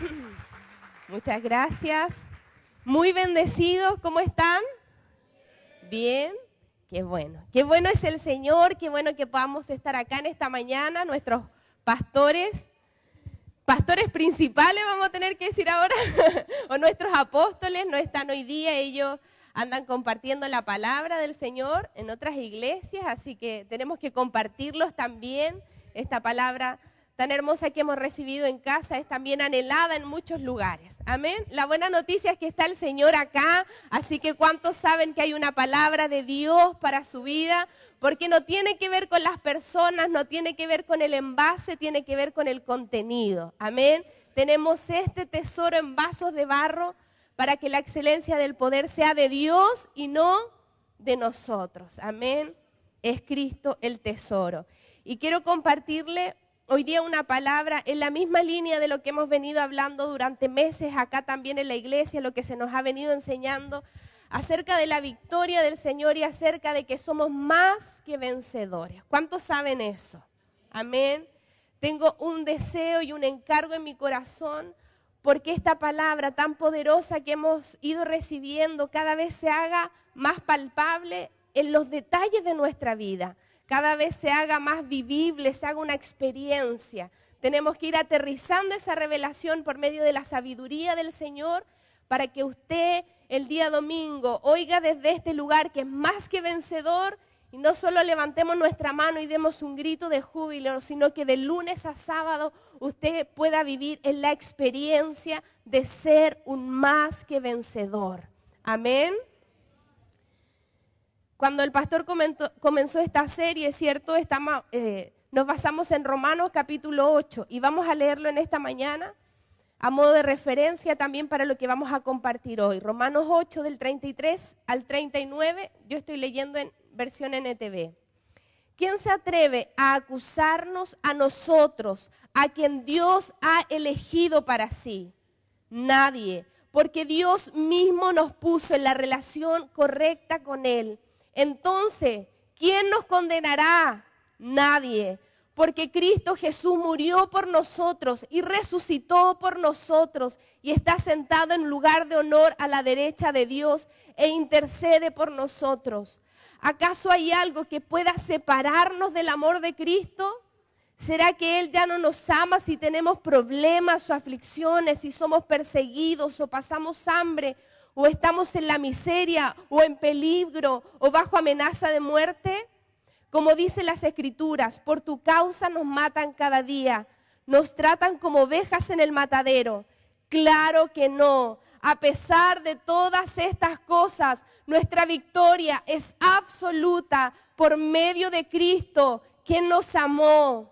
Muchas gracias. Muy bendecidos, ¿cómo están? Bien. Qué bueno. Qué bueno es el Señor, qué bueno que podamos estar acá en esta mañana, nuestros pastores, pastores principales vamos a tener que decir ahora, o nuestros apóstoles no están hoy día, ellos andan compartiendo la palabra del Señor en otras iglesias, así que tenemos que compartirlos también, esta palabra tan hermosa que hemos recibido en casa es también anhelada en muchos lugares. Amén. La buena noticia es que está el Señor acá, así que ¿cuántos saben que hay una palabra de Dios para su vida? Porque no tiene que ver con las personas, no tiene que ver con el envase, tiene que ver con el contenido. Amén. Tenemos este tesoro en vasos de barro para que la excelencia del poder sea de Dios y no de nosotros. Amén. Es Cristo el tesoro. Y quiero compartirle hoy día una palabra en la misma línea de lo que hemos venido hablando durante meses acá también en la iglesia, lo que se nos ha venido enseñando acerca de la victoria del Señor y acerca de que somos más que vencedores. ¿Cuántos saben eso? Amén. Tengo un deseo y un encargo en mi corazón porque esta palabra tan poderosa que hemos ido recibiendo cada vez se haga más palpable en los detalles de nuestra vida, cada vez se haga más vivible, se haga una experiencia. Tenemos que ir aterrizando esa revelación por medio de la sabiduría del Señor para que usted el día domingo oiga desde este lugar que es más que vencedor y no solo levantemos nuestra mano y demos un grito de júbilo, sino que de lunes a sábado usted pueda vivir en la experiencia de ser un más que vencedor. Amén. Cuando el pastor comenzó esta serie, ¿cierto? Estamos, eh, nos basamos en Romanos capítulo 8 y vamos a leerlo en esta mañana a modo de referencia también para lo que vamos a compartir hoy. Romanos 8 del 33 al 39, yo estoy leyendo en versión NTV. ¿Quién se atreve a acusarnos a nosotros, a quien Dios ha elegido para sí? Nadie, porque Dios mismo nos puso en la relación correcta con Él. Entonces, ¿quién nos condenará? Nadie, porque Cristo Jesús murió por nosotros y resucitó por nosotros y está sentado en lugar de honor a la derecha de Dios e intercede por nosotros. ¿Acaso hay algo que pueda separarnos del amor de Cristo? ¿Será que Él ya no nos ama si tenemos problemas o aflicciones, si somos perseguidos o pasamos hambre o estamos en la miseria o en peligro o bajo amenaza de muerte? Como dicen las escrituras, por tu causa nos matan cada día, nos tratan como ovejas en el matadero. Claro que no. A pesar de todas estas cosas, nuestra victoria es absoluta por medio de Cristo, quien nos amó.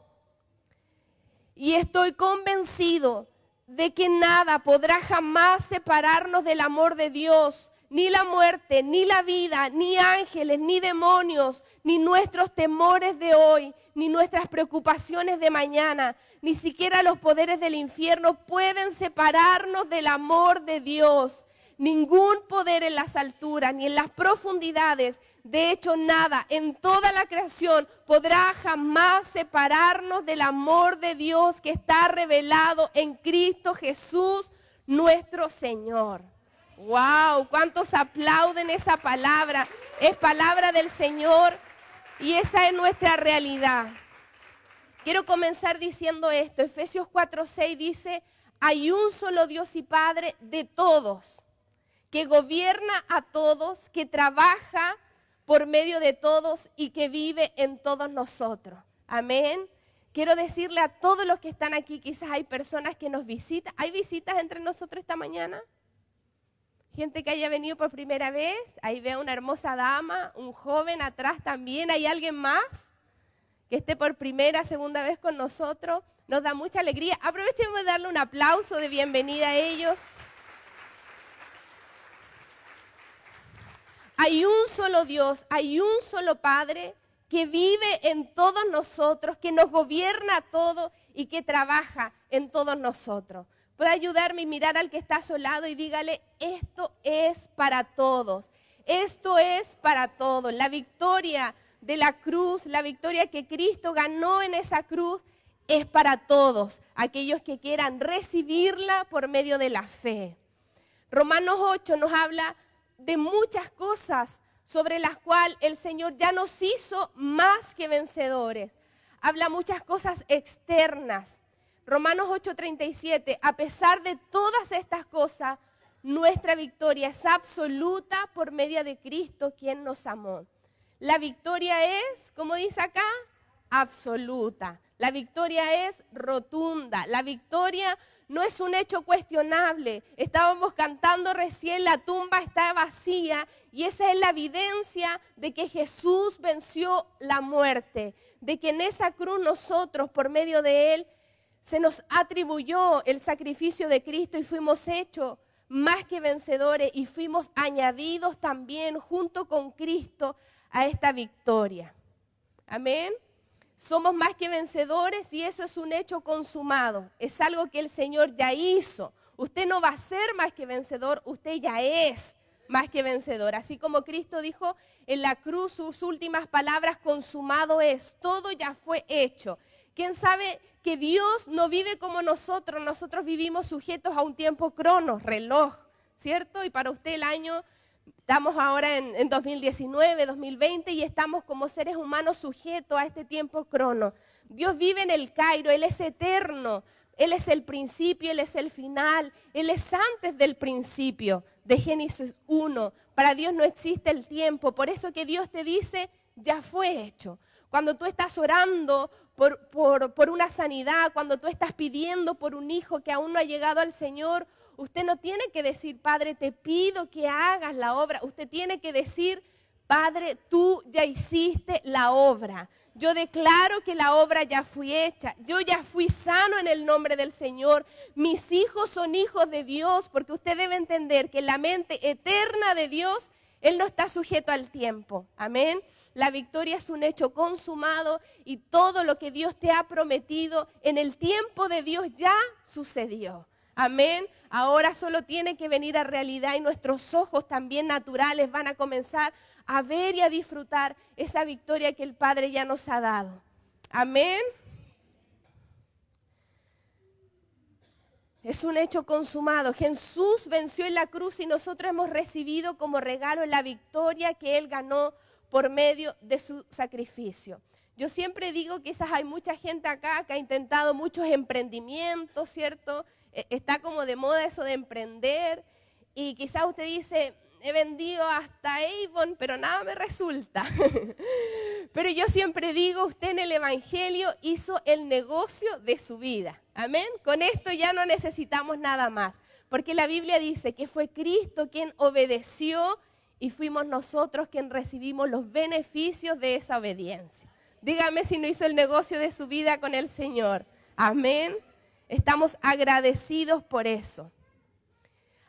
Y estoy convencido de que nada podrá jamás separarnos del amor de Dios, ni la muerte, ni la vida, ni ángeles, ni demonios, ni nuestros temores de hoy, ni nuestras preocupaciones de mañana, ni siquiera los poderes del infierno pueden separarnos del amor de Dios. Ningún poder en las alturas ni en las profundidades, de hecho nada en toda la creación podrá jamás separarnos del amor de Dios que está revelado en Cristo Jesús, nuestro Señor. Wow, cuántos aplauden esa palabra. Es palabra del Señor y esa es nuestra realidad. Quiero comenzar diciendo esto. Efesios 4:6 dice, hay un solo Dios y Padre de todos que gobierna a todos, que trabaja por medio de todos y que vive en todos nosotros. Amén. Quiero decirle a todos los que están aquí, quizás hay personas que nos visitan. ¿Hay visitas entre nosotros esta mañana? Gente que haya venido por primera vez. Ahí veo una hermosa dama, un joven atrás también. ¿Hay alguien más que esté por primera, segunda vez con nosotros? Nos da mucha alegría. Aprovechemos de darle un aplauso de bienvenida a ellos. Hay un solo Dios, hay un solo Padre que vive en todos nosotros, que nos gobierna todo y que trabaja en todos nosotros. Puede ayudarme y mirar al que está a su lado y dígale, esto es para todos, esto es para todos. La victoria de la cruz, la victoria que Cristo ganó en esa cruz, es para todos aquellos que quieran recibirla por medio de la fe. Romanos 8 nos habla de muchas cosas sobre las cuales el Señor ya nos hizo más que vencedores. Habla muchas cosas externas. Romanos 8:37, a pesar de todas estas cosas, nuestra victoria es absoluta por medio de Cristo, quien nos amó. La victoria es, como dice acá, absoluta. La victoria es rotunda. La victoria no es un hecho cuestionable. Estábamos cantando recién, la tumba está vacía y esa es la evidencia de que Jesús venció la muerte, de que en esa cruz nosotros, por medio de Él, se nos atribuyó el sacrificio de Cristo y fuimos hechos más que vencedores y fuimos añadidos también junto con Cristo a esta victoria. Amén. Somos más que vencedores y eso es un hecho consumado. Es algo que el Señor ya hizo. Usted no va a ser más que vencedor, usted ya es más que vencedor. Así como Cristo dijo en la cruz sus últimas palabras, consumado es, todo ya fue hecho. ¿Quién sabe que Dios no vive como nosotros? Nosotros vivimos sujetos a un tiempo crono, reloj, ¿cierto? Y para usted el año Estamos ahora en, 2019, 2020 y estamos como seres humanos sujetos a este tiempo crono. Dios vive en el Cairo, Él es eterno, Él es el principio, Él es el final, Él es antes del principio de Génesis 1. Para Dios no existe el tiempo, por eso que Dios te dice, ya fue hecho. Cuando tú estás orando por, por una sanidad, cuando tú estás pidiendo por un hijo que aún no ha llegado al Señor, Usted no tiene que decir, Padre, te pido que hagas la obra. Usted tiene que decir, Padre, tú ya hiciste la obra. Yo declaro que la obra ya fui hecha. Yo ya fui sano en el nombre del Señor. Mis hijos son hijos de Dios, porque usted debe entender que la mente eterna de Dios, Él no está sujeto al tiempo. Amén. La victoria es un hecho consumado y todo lo que Dios te ha prometido en el tiempo de Dios ya sucedió. Amén. Ahora solo tiene que venir a realidad y nuestros ojos también naturales van a comenzar a ver y a disfrutar esa victoria que el Padre ya nos ha dado. Amén. Es un hecho consumado. Jesús venció en la cruz y nosotros hemos recibido como regalo la victoria que Él ganó por medio de su sacrificio. Yo siempre digo que quizás hay mucha gente acá que ha intentado muchos emprendimientos, ¿cierto? E, está como de moda eso de emprender y quizás usted dice, he vendido hasta Avon, pero nada me resulta. pero yo siempre digo, usted en el Evangelio hizo el negocio de su vida. Amén. Con esto ya no necesitamos nada más, porque la Biblia dice que fue Cristo quien obedeció y fuimos nosotros quien recibimos los beneficios de esa obediencia. Dígame si no hizo el negocio de su vida con el Señor. Amén. Estamos agradecidos por eso.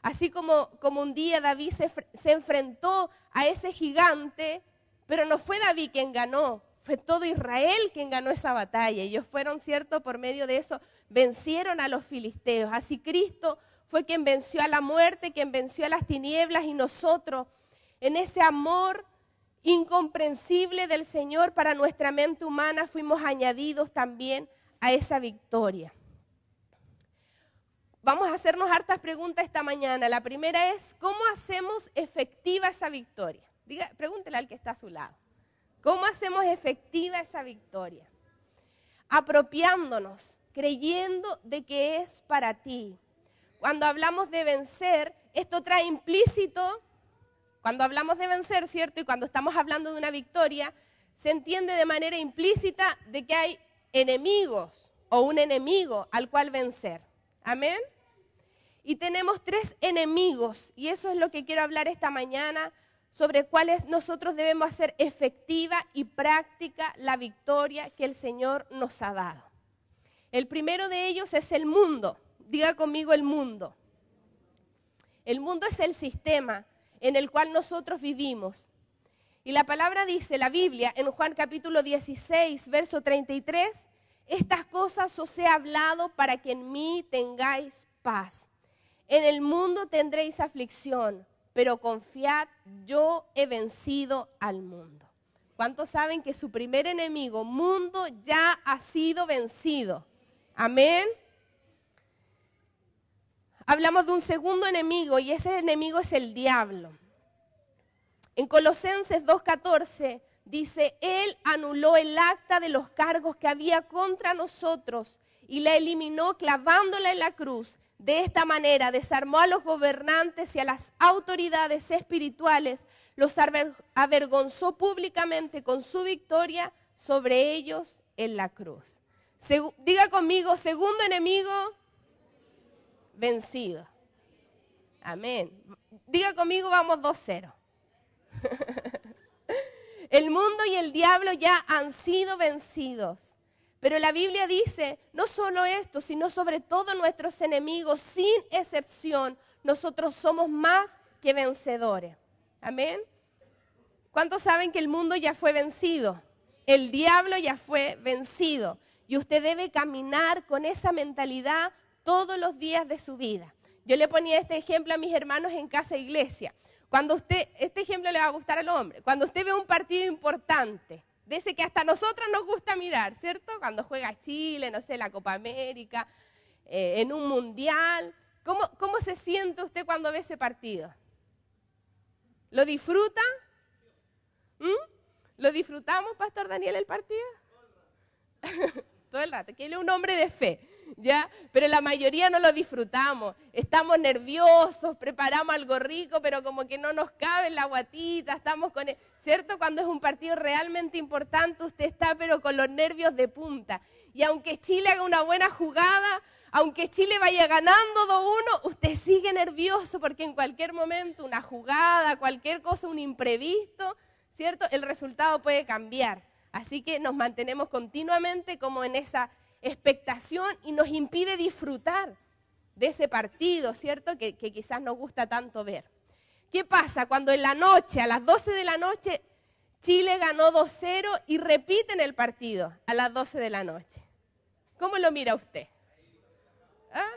Así como, como un día David se, se enfrentó a ese gigante, pero no fue David quien ganó, fue todo Israel quien ganó esa batalla. Ellos fueron, cierto, por medio de eso, vencieron a los filisteos. Así Cristo fue quien venció a la muerte, quien venció a las tinieblas y nosotros, en ese amor incomprensible del Señor para nuestra mente humana, fuimos añadidos también a esa victoria. Vamos a hacernos hartas preguntas esta mañana. La primera es, ¿cómo hacemos efectiva esa victoria? Pregúntele al que está a su lado. ¿Cómo hacemos efectiva esa victoria? Apropiándonos, creyendo de que es para ti. Cuando hablamos de vencer, esto trae implícito, cuando hablamos de vencer, ¿cierto? Y cuando estamos hablando de una victoria, se entiende de manera implícita de que hay enemigos o un enemigo al cual vencer. Amén. Y tenemos tres enemigos, y eso es lo que quiero hablar esta mañana, sobre cuáles nosotros debemos hacer efectiva y práctica la victoria que el Señor nos ha dado. El primero de ellos es el mundo. Diga conmigo el mundo. El mundo es el sistema en el cual nosotros vivimos. Y la palabra dice, la Biblia, en Juan capítulo 16, verso 33, estas cosas os he hablado para que en mí tengáis paz. En el mundo tendréis aflicción, pero confiad, yo he vencido al mundo. ¿Cuántos saben que su primer enemigo, mundo, ya ha sido vencido? Amén. Hablamos de un segundo enemigo y ese enemigo es el diablo. En Colosenses 2.14 dice, Él anuló el acta de los cargos que había contra nosotros y la eliminó clavándola en la cruz. De esta manera desarmó a los gobernantes y a las autoridades espirituales, los avergonzó públicamente con su victoria sobre ellos en la cruz. diga conmigo, segundo enemigo, vencido. Amén. Diga conmigo, vamos 2-0. el mundo y el diablo ya han sido vencidos. Pero la Biblia dice, no solo esto, sino sobre todo nuestros enemigos, sin excepción, nosotros somos más que vencedores. Amén. ¿Cuántos saben que el mundo ya fue vencido? El diablo ya fue vencido. Y usted debe caminar con esa mentalidad todos los días de su vida. Yo le ponía este ejemplo a mis hermanos en casa iglesia. Cuando usted, este ejemplo le va a gustar al hombre, cuando usted ve un partido importante, de ese que hasta nosotros nos gusta mirar, ¿cierto? Cuando juega Chile, no sé, la Copa América, eh, en un mundial. ¿Cómo, ¿Cómo se siente usted cuando ve ese partido? ¿Lo disfruta? ¿Mm? ¿Lo disfrutamos, Pastor Daniel, el partido? Todo el rato, que él es un hombre de fe. ¿Ya? Pero la mayoría no lo disfrutamos. Estamos nerviosos, preparamos algo rico, pero como que no nos cabe en la guatita, estamos con... ¿Cierto? Cuando es un partido realmente importante, usted está pero con los nervios de punta. Y aunque Chile haga una buena jugada, aunque Chile vaya ganando 2-1, usted sigue nervioso porque en cualquier momento una jugada, cualquier cosa, un imprevisto, ¿cierto? El resultado puede cambiar. Así que nos mantenemos continuamente como en esa expectación y nos impide disfrutar de ese partido, ¿cierto? Que, quizás nos gusta tanto ver. ¿Qué pasa cuando en la noche, a las 12 de la noche, Chile ganó 2-0 y repiten el partido a las 12 de la noche? ¿Cómo lo mira usted? ¿Ah?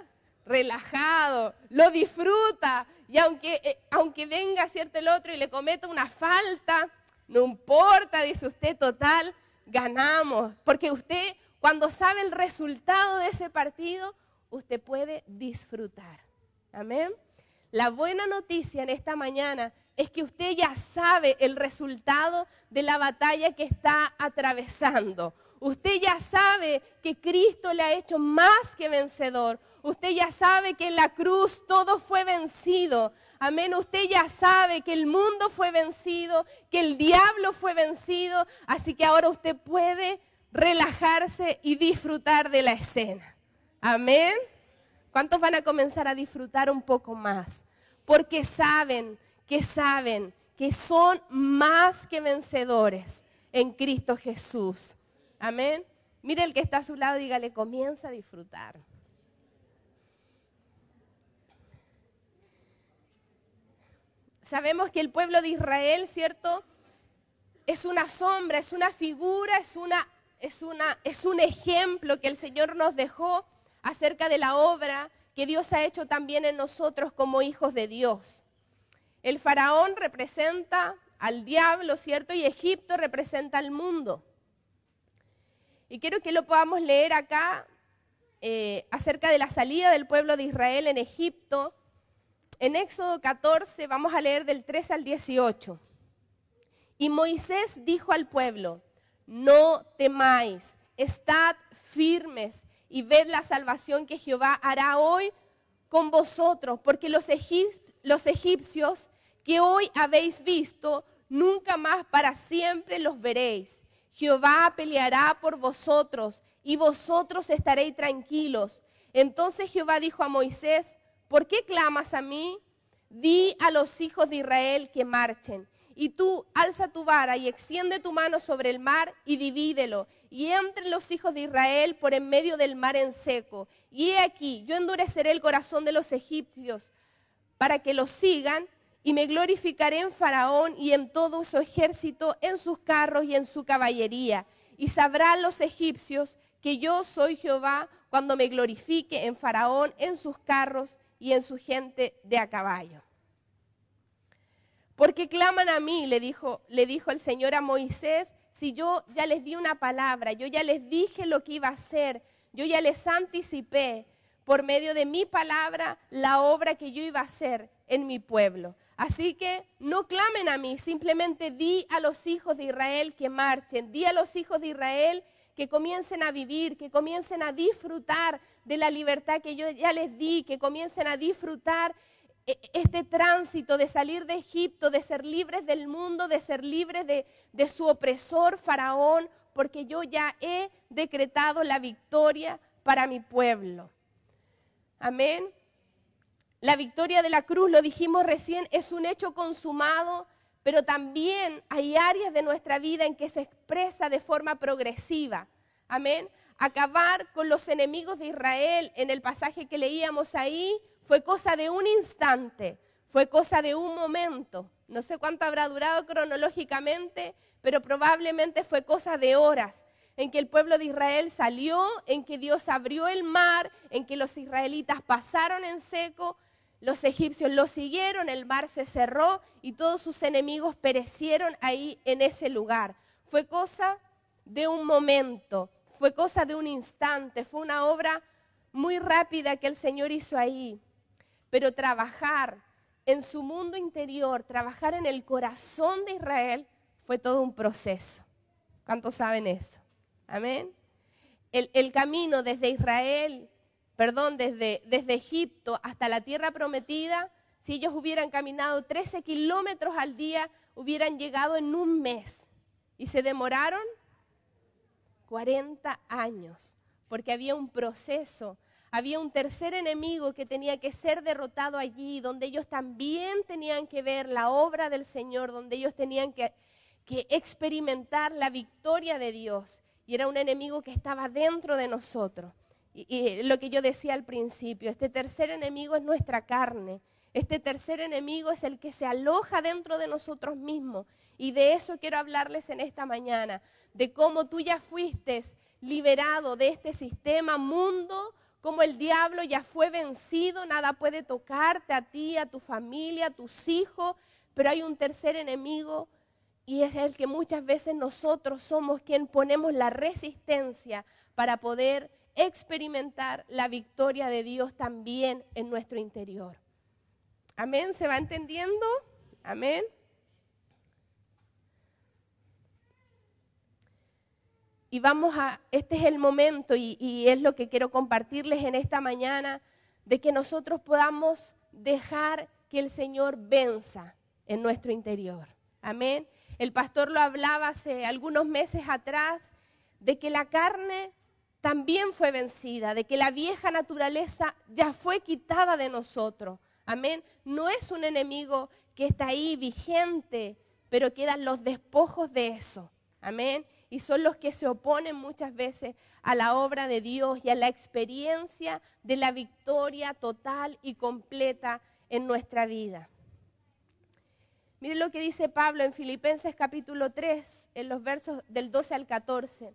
Relajado, lo disfruta y aunque, eh, aunque venga cierto el otro y le cometa una falta, no importa, dice usted, total, ganamos, porque usted cuando sabe el resultado de ese partido, usted puede disfrutar. Amén. La buena noticia en esta mañana es que usted ya sabe el resultado de la batalla que está atravesando. Usted ya sabe que Cristo le ha hecho más que vencedor. Usted ya sabe que en la cruz todo fue vencido. Amén. Usted ya sabe que el mundo fue vencido, que el diablo fue vencido. Así que ahora usted puede relajarse y disfrutar de la escena. Amén. ¿Cuántos van a comenzar a disfrutar un poco más? Porque saben que saben que son más que vencedores en Cristo Jesús. Amén. Mire el que está a su lado, dígale, comienza a disfrutar. Sabemos que el pueblo de Israel, ¿cierto? Es una sombra, es una figura, es una es, un ejemplo que el Señor nos dejó acerca de la obra que Dios ha hecho también en nosotros como hijos de Dios. El faraón representa al diablo, ¿cierto? Y Egipto representa al mundo. Y quiero que lo podamos leer acá eh, acerca de la salida del pueblo de Israel en Egipto. En Éxodo 14 vamos a leer del 3 al 18. Y Moisés dijo al pueblo, no temáis, estad firmes y ved la salvación que Jehová hará hoy con vosotros, porque los, egipcios que hoy habéis visto, nunca más para siempre los veréis. Jehová peleará por vosotros y vosotros estaréis tranquilos. Entonces Jehová dijo a Moisés, ¿por qué clamas a mí? Di a los hijos de Israel que marchen y tú alza tu vara y extiende tu mano sobre el mar y divídelo. Y entre los hijos de Israel por en medio del mar en seco. Y he aquí, yo endureceré el corazón de los egipcios para que los sigan y me glorificaré en Faraón y en todo su ejército, en sus carros y en su caballería. Y sabrán los egipcios que yo soy Jehová cuando me glorifique en Faraón, en sus carros y en su gente de a caballo. Porque claman a mí, le dijo, le dijo el Señor a Moisés, si yo ya les di una palabra, yo ya les dije lo que iba a hacer, yo ya les anticipé por medio de mi palabra la obra que yo iba a hacer en mi pueblo. Así que no clamen a mí, simplemente di a los hijos de Israel que marchen, di a los hijos de Israel que comiencen a vivir, que comiencen a disfrutar de la libertad que yo ya les di, que comiencen a disfrutar este tránsito de salir de Egipto, de ser libres del mundo, de ser libres de, de su opresor Faraón, porque yo ya he decretado la victoria para mi pueblo. Amén. La victoria de la cruz, lo dijimos recién, es un hecho consumado, pero también hay áreas de nuestra vida en que se expresa de forma progresiva. Amén. Acabar con los enemigos de Israel en el pasaje que leíamos ahí fue cosa de un instante, fue cosa de un momento. No sé cuánto habrá durado cronológicamente, pero probablemente fue cosa de horas en que el pueblo de Israel salió, en que Dios abrió el mar, en que los israelitas pasaron en seco, los egipcios lo siguieron, el mar se cerró y todos sus enemigos perecieron ahí en ese lugar. Fue cosa de un momento, fue cosa de un instante, fue una obra muy rápida que el Señor hizo ahí. Pero trabajar en su mundo interior, trabajar en el corazón de Israel, fue todo un proceso. ¿Cuántos saben eso? Amén. El, camino desde Israel, perdón, desde, desde Egipto hasta la tierra prometida, si ellos hubieran caminado 13 kilómetros al día, hubieran llegado en un mes. Y se demoraron 40 años, porque había un proceso, había un tercer enemigo que tenía que ser derrotado allí, donde ellos también tenían que ver la obra del Señor, donde ellos tenían que experimentar la victoria de Dios. Y era un enemigo que estaba dentro de nosotros. Y, lo que yo decía al principio, este tercer enemigo es nuestra carne. Este tercer enemigo es el que se aloja dentro de nosotros mismos. Y de eso quiero hablarles en esta mañana, de cómo tú ya fuiste liberado de este sistema mundo, cómo el diablo ya fue vencido, nada puede tocarte a ti, a tu familia, a tus hijos, pero hay un tercer enemigo y es el que muchas veces nosotros somos quien ponemos la resistencia para poder experimentar la victoria de Dios también en nuestro interior. Amén, ¿se va entendiendo? Amén. Y vamos a, este es el momento y, y, es lo que quiero compartirles en esta mañana, de que nosotros podamos dejar que el Señor venza en nuestro interior. Amén. El pastor lo hablaba hace algunos meses atrás de que la carne también fue vencida, de que la vieja naturaleza ya fue quitada de nosotros. Amén. No es un enemigo que está ahí vigente, pero quedan los despojos de eso. Amén. Y son los que se oponen muchas veces a la obra de Dios y a la experiencia de la victoria total y completa en nuestra vida. Miren lo que dice Pablo en Filipenses capítulo 3, en los versos del 12 al 14.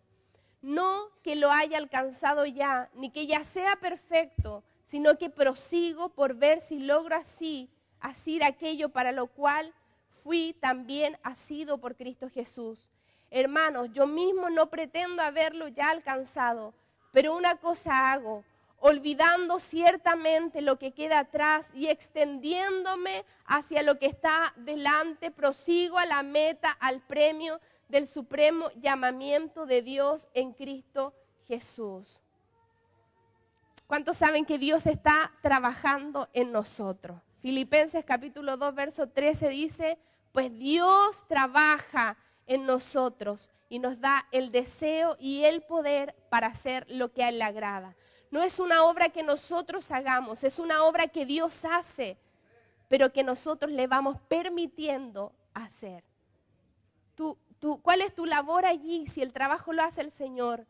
No que lo haya alcanzado ya, ni que ya sea perfecto, sino que prosigo por ver si logro así asir aquello para lo cual fui también asido por Cristo Jesús. Hermanos, yo mismo no pretendo haberlo ya alcanzado, pero una cosa hago olvidando ciertamente lo que queda atrás y extendiéndome hacia lo que está delante, prosigo a la meta, al premio del supremo llamamiento de Dios en Cristo Jesús. ¿Cuántos saben que Dios está trabajando en nosotros? Filipenses capítulo 2, verso 13 dice, pues Dios trabaja en nosotros y nos da el deseo y el poder para hacer lo que a Él le agrada. No es una obra que nosotros hagamos, es una obra que Dios hace, pero que nosotros le vamos permitiendo hacer. Tú, tú, ¿Cuál es tu labor allí si el trabajo lo hace el Señor?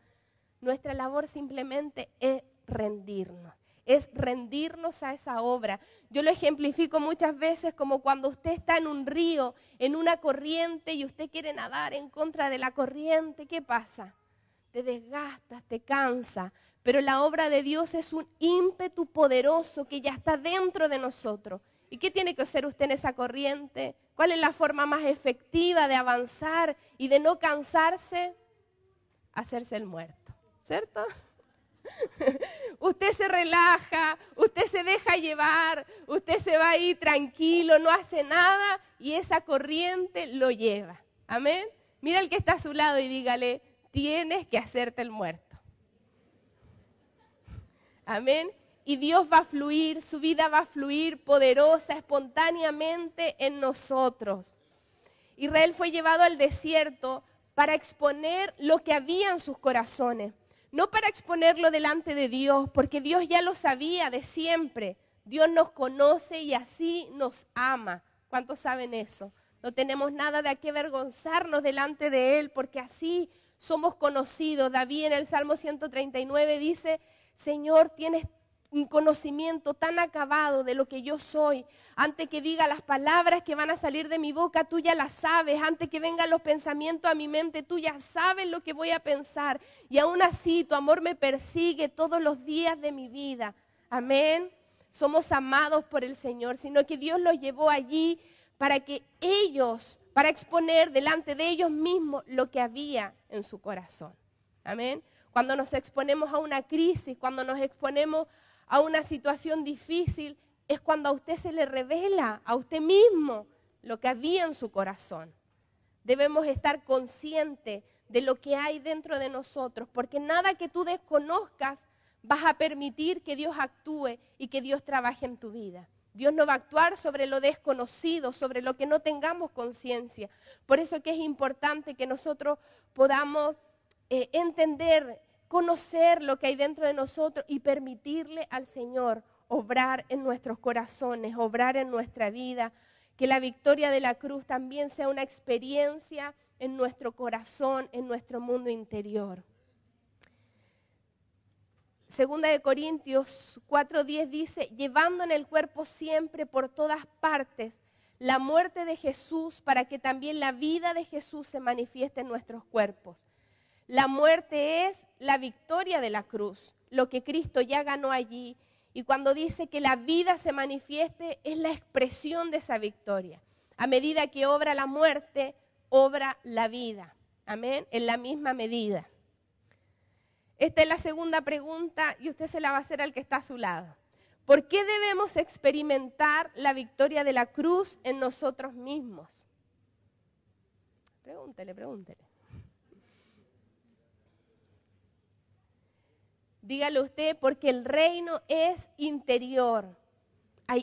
Nuestra labor simplemente es rendirnos, es rendirnos a esa obra. Yo lo ejemplifico muchas veces como cuando usted está en un río, en una corriente y usted quiere nadar en contra de la corriente, ¿qué pasa? Te desgastas, te cansa, pero la obra de Dios es un ímpetu poderoso que ya está dentro de nosotros. ¿Y qué tiene que hacer usted en esa corriente? ¿Cuál es la forma más efectiva de avanzar y de no cansarse? Hacerse el muerto, ¿cierto? Usted se relaja, usted se deja llevar, usted se va ahí tranquilo, no hace nada y esa corriente lo lleva. Amén. Mira el que está a su lado y dígale, tienes que hacerte el muerto. Amén. Y Dios va a fluir, su vida va a fluir poderosa, espontáneamente en nosotros. Israel fue llevado al desierto para exponer lo que había en sus corazones, no para exponerlo delante de Dios, porque Dios ya lo sabía de siempre. Dios nos conoce y así nos ama. ¿Cuántos saben eso? No tenemos nada de qué avergonzarnos delante de Él, porque así somos conocidos. David en el Salmo 139 dice, Señor, tienes un conocimiento tan acabado de lo que yo soy. Antes que diga las palabras que van a salir de mi boca, tú ya las sabes. Antes que vengan los pensamientos a mi mente, tú ya sabes lo que voy a pensar. Y aún así, tu amor me persigue todos los días de mi vida. Amén. Somos amados por el Señor, sino que Dios los llevó allí para que ellos, para exponer delante de ellos mismos lo que había en su corazón. Amén. Cuando nos exponemos a una crisis, cuando nos exponemos una situación difícil, es cuando a usted se le revela a usted mismo lo que había en su corazón. Debemos estar conscientes de lo que hay dentro de nosotros, porque nada que tú desconozcas vas a permitir que Dios actúe y que Dios trabaje en tu vida. Dios no va a actuar sobre lo desconocido, sobre lo que no tengamos conciencia. Por eso que es importante que nosotros podamos eh, entender conocer lo que hay dentro de nosotros y permitirle al Señor obrar en nuestros corazones, obrar en nuestra vida, que la victoria de la cruz también sea una experiencia en nuestro corazón, en nuestro mundo interior. Segunda de Corintios 4:10 dice, llevando en el cuerpo siempre por todas partes la muerte de Jesús para que también la vida de Jesús se manifieste en nuestros cuerpos. La muerte es la victoria de la cruz, lo que Cristo ya ganó allí. Y cuando dice que la vida se manifieste, es la expresión de esa victoria. A medida que obra la muerte, obra la vida. Amén. En la misma medida. Esta es la segunda pregunta y usted se la va a hacer al que está a su lado. ¿Por qué debemos experimentar la victoria de la cruz en nosotros mismos? Pregúntele, pregúntele. Dígale usted, porque el reino es interior.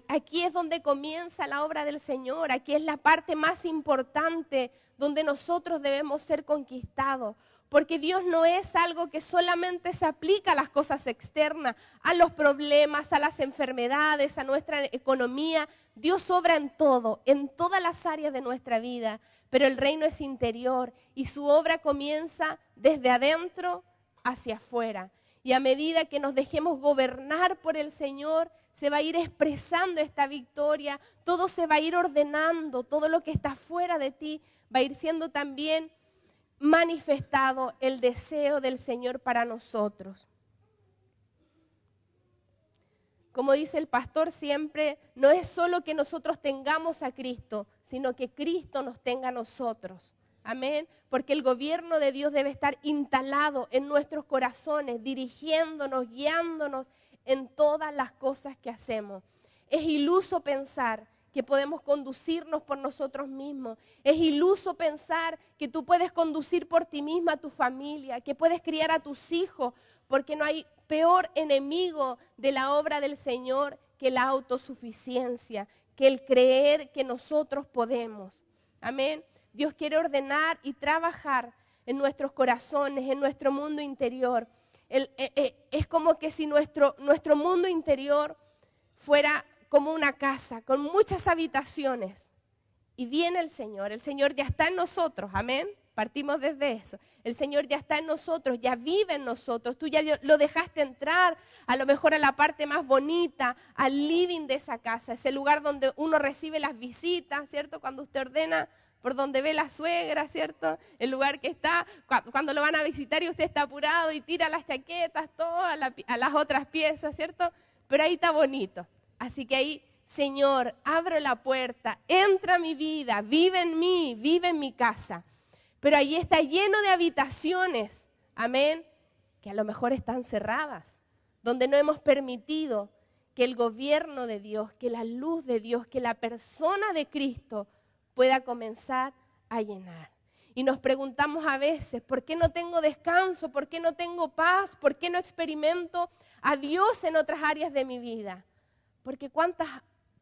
Aquí es donde comienza la obra del Señor, aquí es la parte más importante donde nosotros debemos ser conquistados. Porque Dios no es algo que solamente se aplica a las cosas externas, a los problemas, a las enfermedades, a nuestra economía. Dios obra en todo, en todas las áreas de nuestra vida. Pero el reino es interior y su obra comienza desde adentro hacia afuera. Y a medida que nos dejemos gobernar por el Señor, se va a ir expresando esta victoria, todo se va a ir ordenando, todo lo que está fuera de ti va a ir siendo también manifestado el deseo del Señor para nosotros. Como dice el pastor siempre, no es solo que nosotros tengamos a Cristo, sino que Cristo nos tenga a nosotros. Amén. Porque el gobierno de Dios debe estar instalado en nuestros corazones, dirigiéndonos, guiándonos en todas las cosas que hacemos. Es iluso pensar que podemos conducirnos por nosotros mismos. Es iluso pensar que tú puedes conducir por ti misma a tu familia, que puedes criar a tus hijos, porque no hay peor enemigo de la obra del Señor que la autosuficiencia, que el creer que nosotros podemos. Amén. Dios quiere ordenar y trabajar en nuestros corazones, en nuestro mundo interior. Eh, eh, es como que si nuestro, nuestro mundo interior fuera como una casa con muchas habitaciones. Y viene el Señor, el Señor ya está en nosotros, amén. Partimos desde eso. El Señor ya está en nosotros, ya vive en nosotros. Tú ya lo dejaste entrar a lo mejor a la parte más bonita, al living de esa casa, ese lugar donde uno recibe las visitas, ¿cierto? Cuando usted ordena por donde ve la suegra, ¿cierto? El lugar que está, cuando lo van a visitar y usted está apurado y tira las chaquetas, todas a, las otras piezas, ¿cierto? Pero ahí está bonito. Así que ahí, Señor, abro la puerta, entra a mi vida, vive en mí, vive en mi casa. Pero ahí está lleno de habitaciones, amén, que a lo mejor están cerradas, donde no hemos permitido que el gobierno de Dios, que la luz de Dios, que la persona de Cristo pueda comenzar a llenar. Y nos preguntamos a veces, ¿por qué no tengo descanso? ¿Por qué no tengo paz? ¿Por qué no experimento a Dios en otras áreas de mi vida? Porque cuántas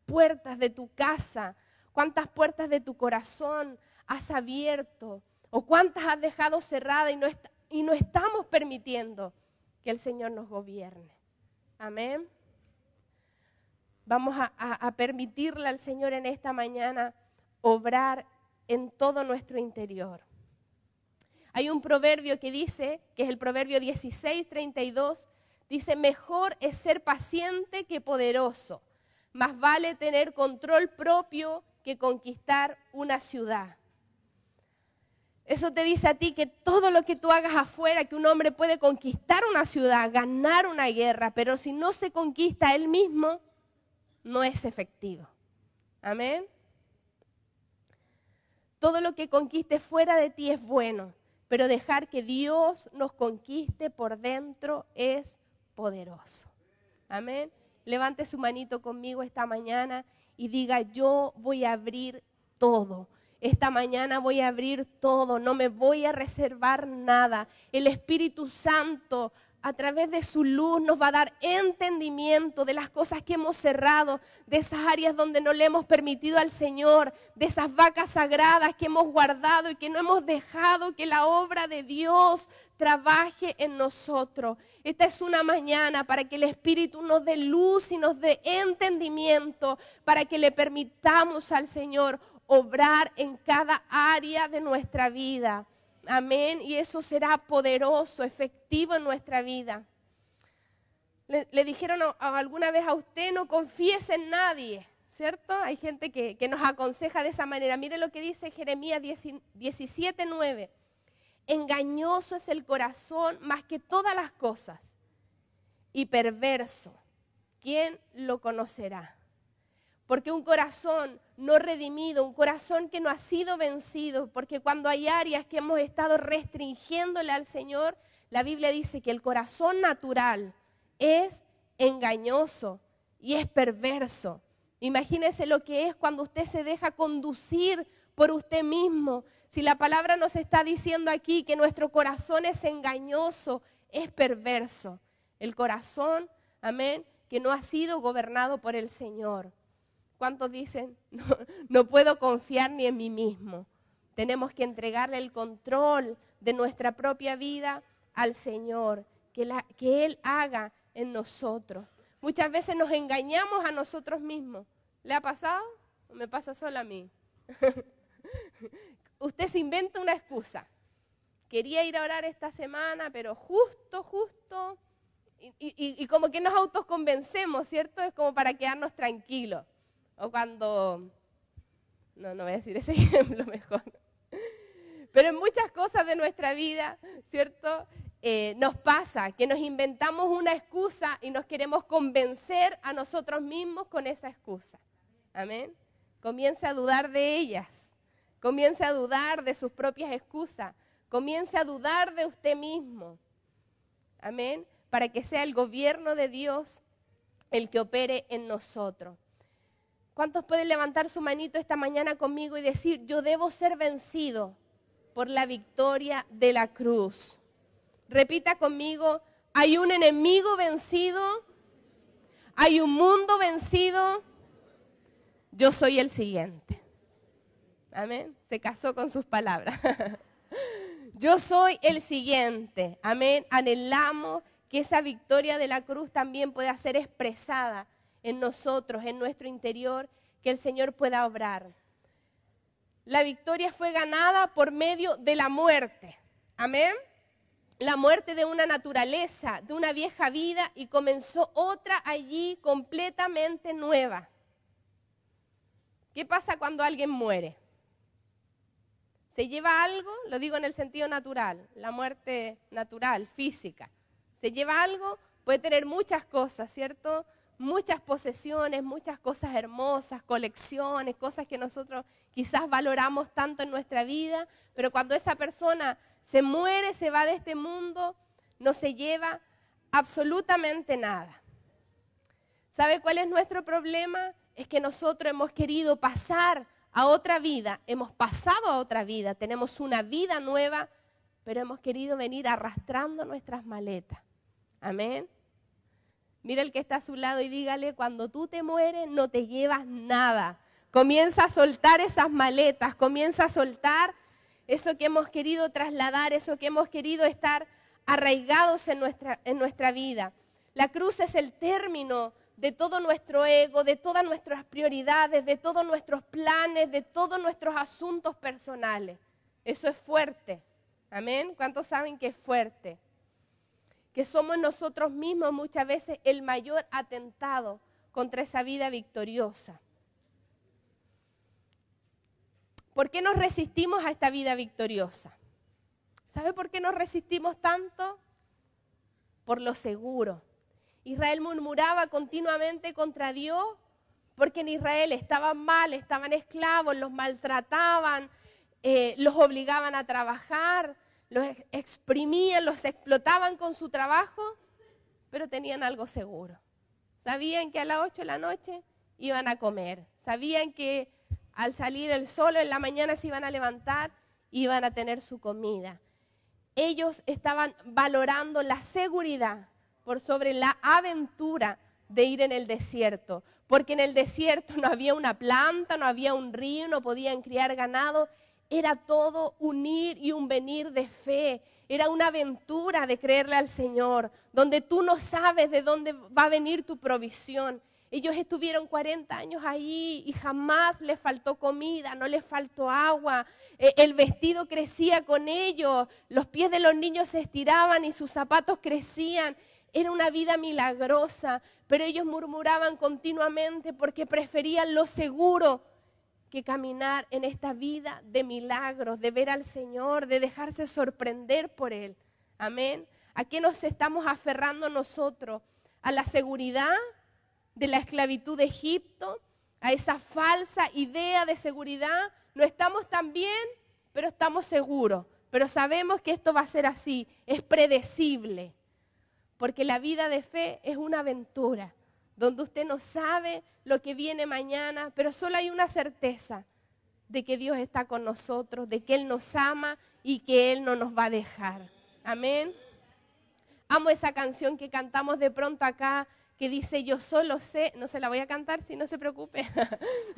puertas de tu casa, cuántas puertas de tu corazón has abierto o cuántas has dejado cerradas y no, y no estamos permitiendo que el Señor nos gobierne. Amén. Vamos a, permitirle al Señor en esta mañana obrar en todo nuestro interior. Hay un proverbio que dice, que es el proverbio 16, 32, dice, mejor es ser paciente que poderoso, más vale tener control propio que conquistar una ciudad. Eso te dice a ti que todo lo que tú hagas afuera, que un hombre puede conquistar una ciudad, ganar una guerra, pero si no se conquista él mismo, no es efectivo. Amén. Todo lo que conquiste fuera de ti es bueno, pero dejar que Dios nos conquiste por dentro es poderoso. Amén. Levante su manito conmigo esta mañana y diga, yo voy a abrir todo. Esta mañana voy a abrir todo, no me voy a reservar nada. El Espíritu Santo a través de su luz nos va a dar entendimiento de las cosas que hemos cerrado, de esas áreas donde no le hemos permitido al Señor, de esas vacas sagradas que hemos guardado y que no hemos dejado que la obra de Dios trabaje en nosotros. Esta es una mañana para que el Espíritu nos dé luz y nos dé entendimiento, para que le permitamos al Señor obrar en cada área de nuestra vida. Amén. Y eso será poderoso, efectivo en nuestra vida. Le, dijeron alguna vez a usted, no confíes en nadie, ¿cierto? Hay gente que, que nos aconseja de esa manera. Mire lo que dice Jeremías 17, 9. Engañoso es el corazón más que todas las cosas y perverso. ¿Quién lo conocerá? Porque un corazón no redimido, un corazón que no ha sido vencido, porque cuando hay áreas que hemos estado restringiéndole al Señor, la Biblia dice que el corazón natural es engañoso y es perverso. Imagínese lo que es cuando usted se deja conducir por usted mismo. Si la palabra nos está diciendo aquí que nuestro corazón es engañoso, es perverso. El corazón, amén, que no ha sido gobernado por el Señor. ¿Cuántos dicen, no, puedo confiar ni en mí mismo? Tenemos que entregarle el control de nuestra propia vida al Señor, que, Él haga en nosotros. Muchas veces nos engañamos a nosotros mismos. ¿Le ha pasado? ¿O me pasa solo a mí? Usted se inventa una excusa. Quería ir a orar esta semana, pero justo, justo, y, y como que nos autoconvencemos, ¿cierto? Es como para quedarnos tranquilos. O cuando, no, no voy a decir ese ejemplo mejor. Pero en muchas cosas de nuestra vida, ¿cierto? Eh, nos pasa que nos inventamos una excusa y nos queremos convencer a nosotros mismos con esa excusa. Amén. Comience a dudar de ellas. Comience a dudar de sus propias excusas. Comience a dudar de usted mismo. Amén. Para que sea el gobierno de Dios el que opere en nosotros. ¿Cuántos pueden levantar su manito esta mañana conmigo y decir, yo debo ser vencido por la victoria de la cruz? Repita conmigo, hay un enemigo vencido, hay un mundo vencido, yo soy el siguiente. Amén. Se casó con sus palabras. yo soy el siguiente. Amén. Anhelamos que esa victoria de la cruz también pueda ser expresada en nosotros, en nuestro interior, que el Señor pueda obrar. La victoria fue ganada por medio de la muerte. Amén. La muerte de una naturaleza, de una vieja vida y comenzó otra allí completamente nueva. ¿Qué pasa cuando alguien muere? Se lleva algo, lo digo en el sentido natural, la muerte natural, física. Se lleva algo, puede tener muchas cosas, ¿cierto? Muchas posesiones, muchas cosas hermosas, colecciones, cosas que nosotros quizás valoramos tanto en nuestra vida, pero cuando esa persona se muere, se va de este mundo, no se lleva absolutamente nada. ¿Sabe cuál es nuestro problema? Es que nosotros hemos querido pasar a otra vida, hemos pasado a otra vida, tenemos una vida nueva, pero hemos querido venir arrastrando nuestras maletas. Amén. Mira el que está a su lado y dígale, cuando tú te mueres no te llevas nada. Comienza a soltar esas maletas, comienza a soltar eso que hemos querido trasladar, eso que hemos querido estar arraigados en nuestra, en nuestra vida. La cruz es el término de todo nuestro ego, de todas nuestras prioridades, de todos nuestros planes, de todos nuestros asuntos personales. Eso es fuerte. Amén. ¿Cuántos saben que es fuerte? Que somos nosotros mismos muchas veces el mayor atentado contra esa vida victoriosa. ¿Por qué nos resistimos a esta vida victoriosa? ¿Sabe por qué nos resistimos tanto? Por lo seguro. Israel murmuraba continuamente contra Dios porque en Israel estaban mal, estaban esclavos, los maltrataban, eh, los obligaban a trabajar, los exprimían, los explotaban con su trabajo, pero tenían algo seguro. Sabían que a las 8 de la noche iban a comer, sabían que al salir el sol en la mañana se iban a levantar, iban a tener su comida. Ellos estaban valorando la seguridad por sobre la aventura de ir en el desierto, porque en el desierto no había una planta, no había un río, no podían criar ganado, era todo un ir y un venir de fe, era una aventura de creerle al Señor, donde tú no sabes de dónde va a venir tu provisión. Ellos estuvieron 40 años ahí y jamás les faltó comida, no les faltó agua, e, el vestido crecía con ellos, los pies de los niños se estiraban y sus zapatos crecían. Era una vida milagrosa, pero ellos murmuraban continuamente porque preferían lo seguro que caminar en esta vida de milagros, de ver al Señor, de dejarse sorprender por Él. Amén. ¿A qué nos estamos aferrando nosotros? ¿A la seguridad? de la esclavitud de Egipto, a esa falsa idea de seguridad. No estamos tan bien, pero estamos seguros. Pero sabemos que esto va a ser así, es predecible. Porque la vida de fe es una aventura, donde usted no sabe lo que viene mañana, pero solo hay una certeza de que Dios está con nosotros, de que Él nos ama y que Él no nos va a dejar. Amén. Amo esa canción que cantamos de pronto acá que dice, yo solo sé, no se la voy a cantar si no se preocupe,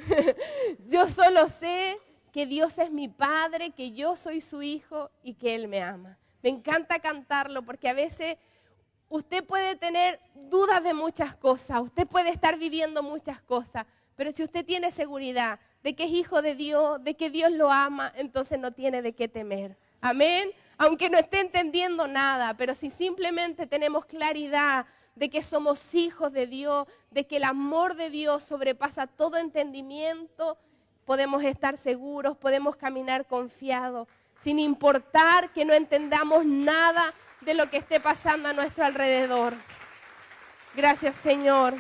yo solo sé que Dios es mi Padre, que yo soy su Hijo y que Él me ama. Me encanta cantarlo porque a veces usted puede tener dudas de muchas cosas, usted puede estar viviendo muchas cosas, pero si usted tiene seguridad de que es hijo de Dios, de que Dios lo ama, entonces no tiene de qué temer. Amén. Aunque no esté entendiendo nada, pero si simplemente tenemos claridad de que somos hijos de Dios, de que el amor de Dios sobrepasa todo entendimiento, podemos estar seguros, podemos caminar confiados, sin importar que no entendamos nada de lo que esté pasando a nuestro alrededor. Gracias Señor.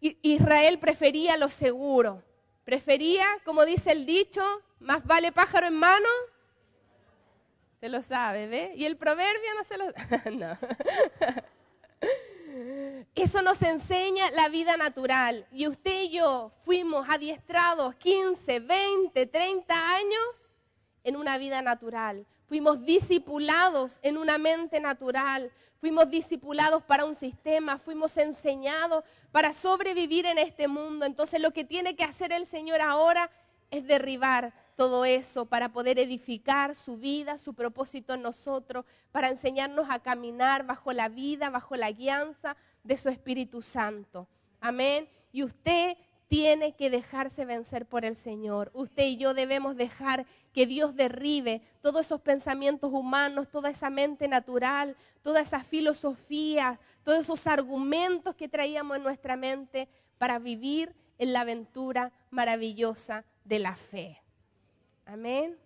Israel prefería lo seguro, prefería, como dice el dicho, más vale pájaro en mano se lo sabe, ¿ve? Y el proverbio no se lo... no. Eso nos enseña la vida natural. Y usted y yo fuimos adiestrados 15, 20, 30 años en una vida natural. Fuimos discipulados en una mente natural. Fuimos discipulados para un sistema. Fuimos enseñados para sobrevivir en este mundo. Entonces lo que tiene que hacer el Señor ahora es derribar todo eso para poder edificar su vida, su propósito en nosotros, para enseñarnos a caminar bajo la vida, bajo la guianza de su Espíritu Santo. Amén. Y usted tiene que dejarse vencer por el Señor. Usted y yo debemos dejar que Dios derribe todos esos pensamientos humanos, toda esa mente natural, toda esa filosofía, todos esos argumentos que traíamos en nuestra mente para vivir en la aventura maravillosa de la fe. Amén.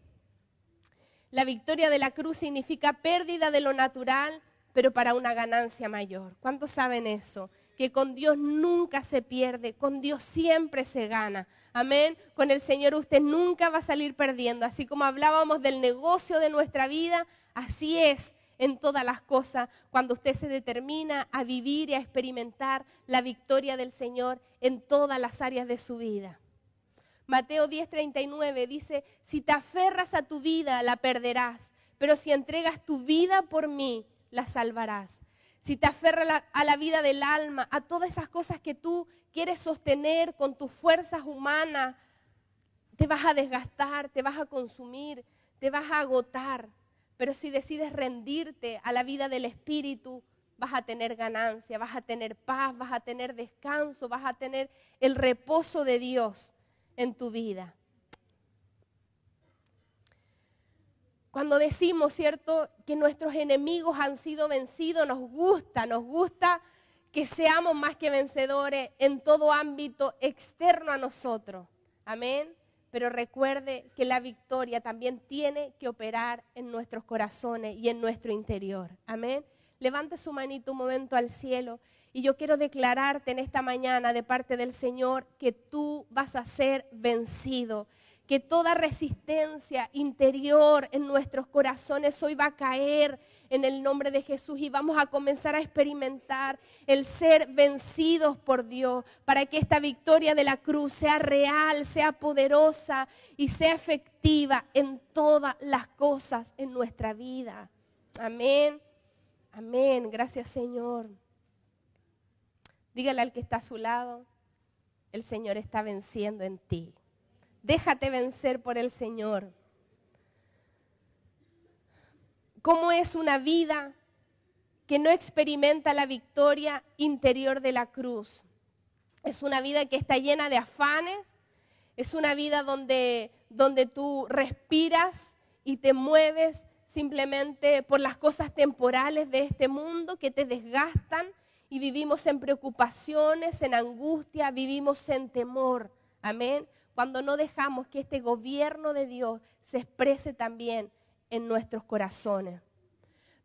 La victoria de la cruz significa pérdida de lo natural, pero para una ganancia mayor. ¿Cuántos saben eso? que con Dios nunca se pierde, con Dios siempre se gana. Amén. Con el Señor usted nunca va a salir perdiendo. Así como hablábamos del negocio de nuestra vida, así es en todas las cosas cuando usted se determina a vivir y a experimentar la victoria del Señor en todas las áreas de su vida. Mateo 10:39 dice, si te aferras a tu vida, la perderás, pero si entregas tu vida por mí, la salvarás. Si te aferras a la vida del alma, a todas esas cosas que tú quieres sostener con tus fuerzas humanas, te vas a desgastar, te vas a consumir, te vas a agotar. Pero si decides rendirte a la vida del Espíritu, vas a tener ganancia, vas a tener paz, vas a tener descanso, vas a tener el reposo de Dios en tu vida. Cuando decimos, ¿cierto?, que nuestros enemigos han sido vencidos, nos gusta, nos gusta que seamos más que vencedores en todo ámbito externo a nosotros. Amén. Pero recuerde que la victoria también tiene que operar en nuestros corazones y en nuestro interior. Amén. Levante su manito un momento al cielo y yo quiero declararte en esta mañana de parte del Señor que tú vas a ser vencido que toda resistencia interior en nuestros corazones hoy va a caer en el nombre de Jesús y vamos a comenzar a experimentar el ser vencidos por Dios para que esta victoria de la cruz sea real, sea poderosa y sea efectiva en todas las cosas en nuestra vida. Amén. Amén. Gracias Señor. Dígale al que está a su lado, el Señor está venciendo en ti. Déjate vencer por el Señor. ¿Cómo es una vida que no experimenta la victoria interior de la cruz? Es una vida que está llena de afanes, es una vida donde, donde tú respiras y te mueves simplemente por las cosas temporales de este mundo que te desgastan y vivimos en preocupaciones, en angustia, vivimos en temor. Amén cuando no dejamos que este gobierno de Dios se exprese también en nuestros corazones.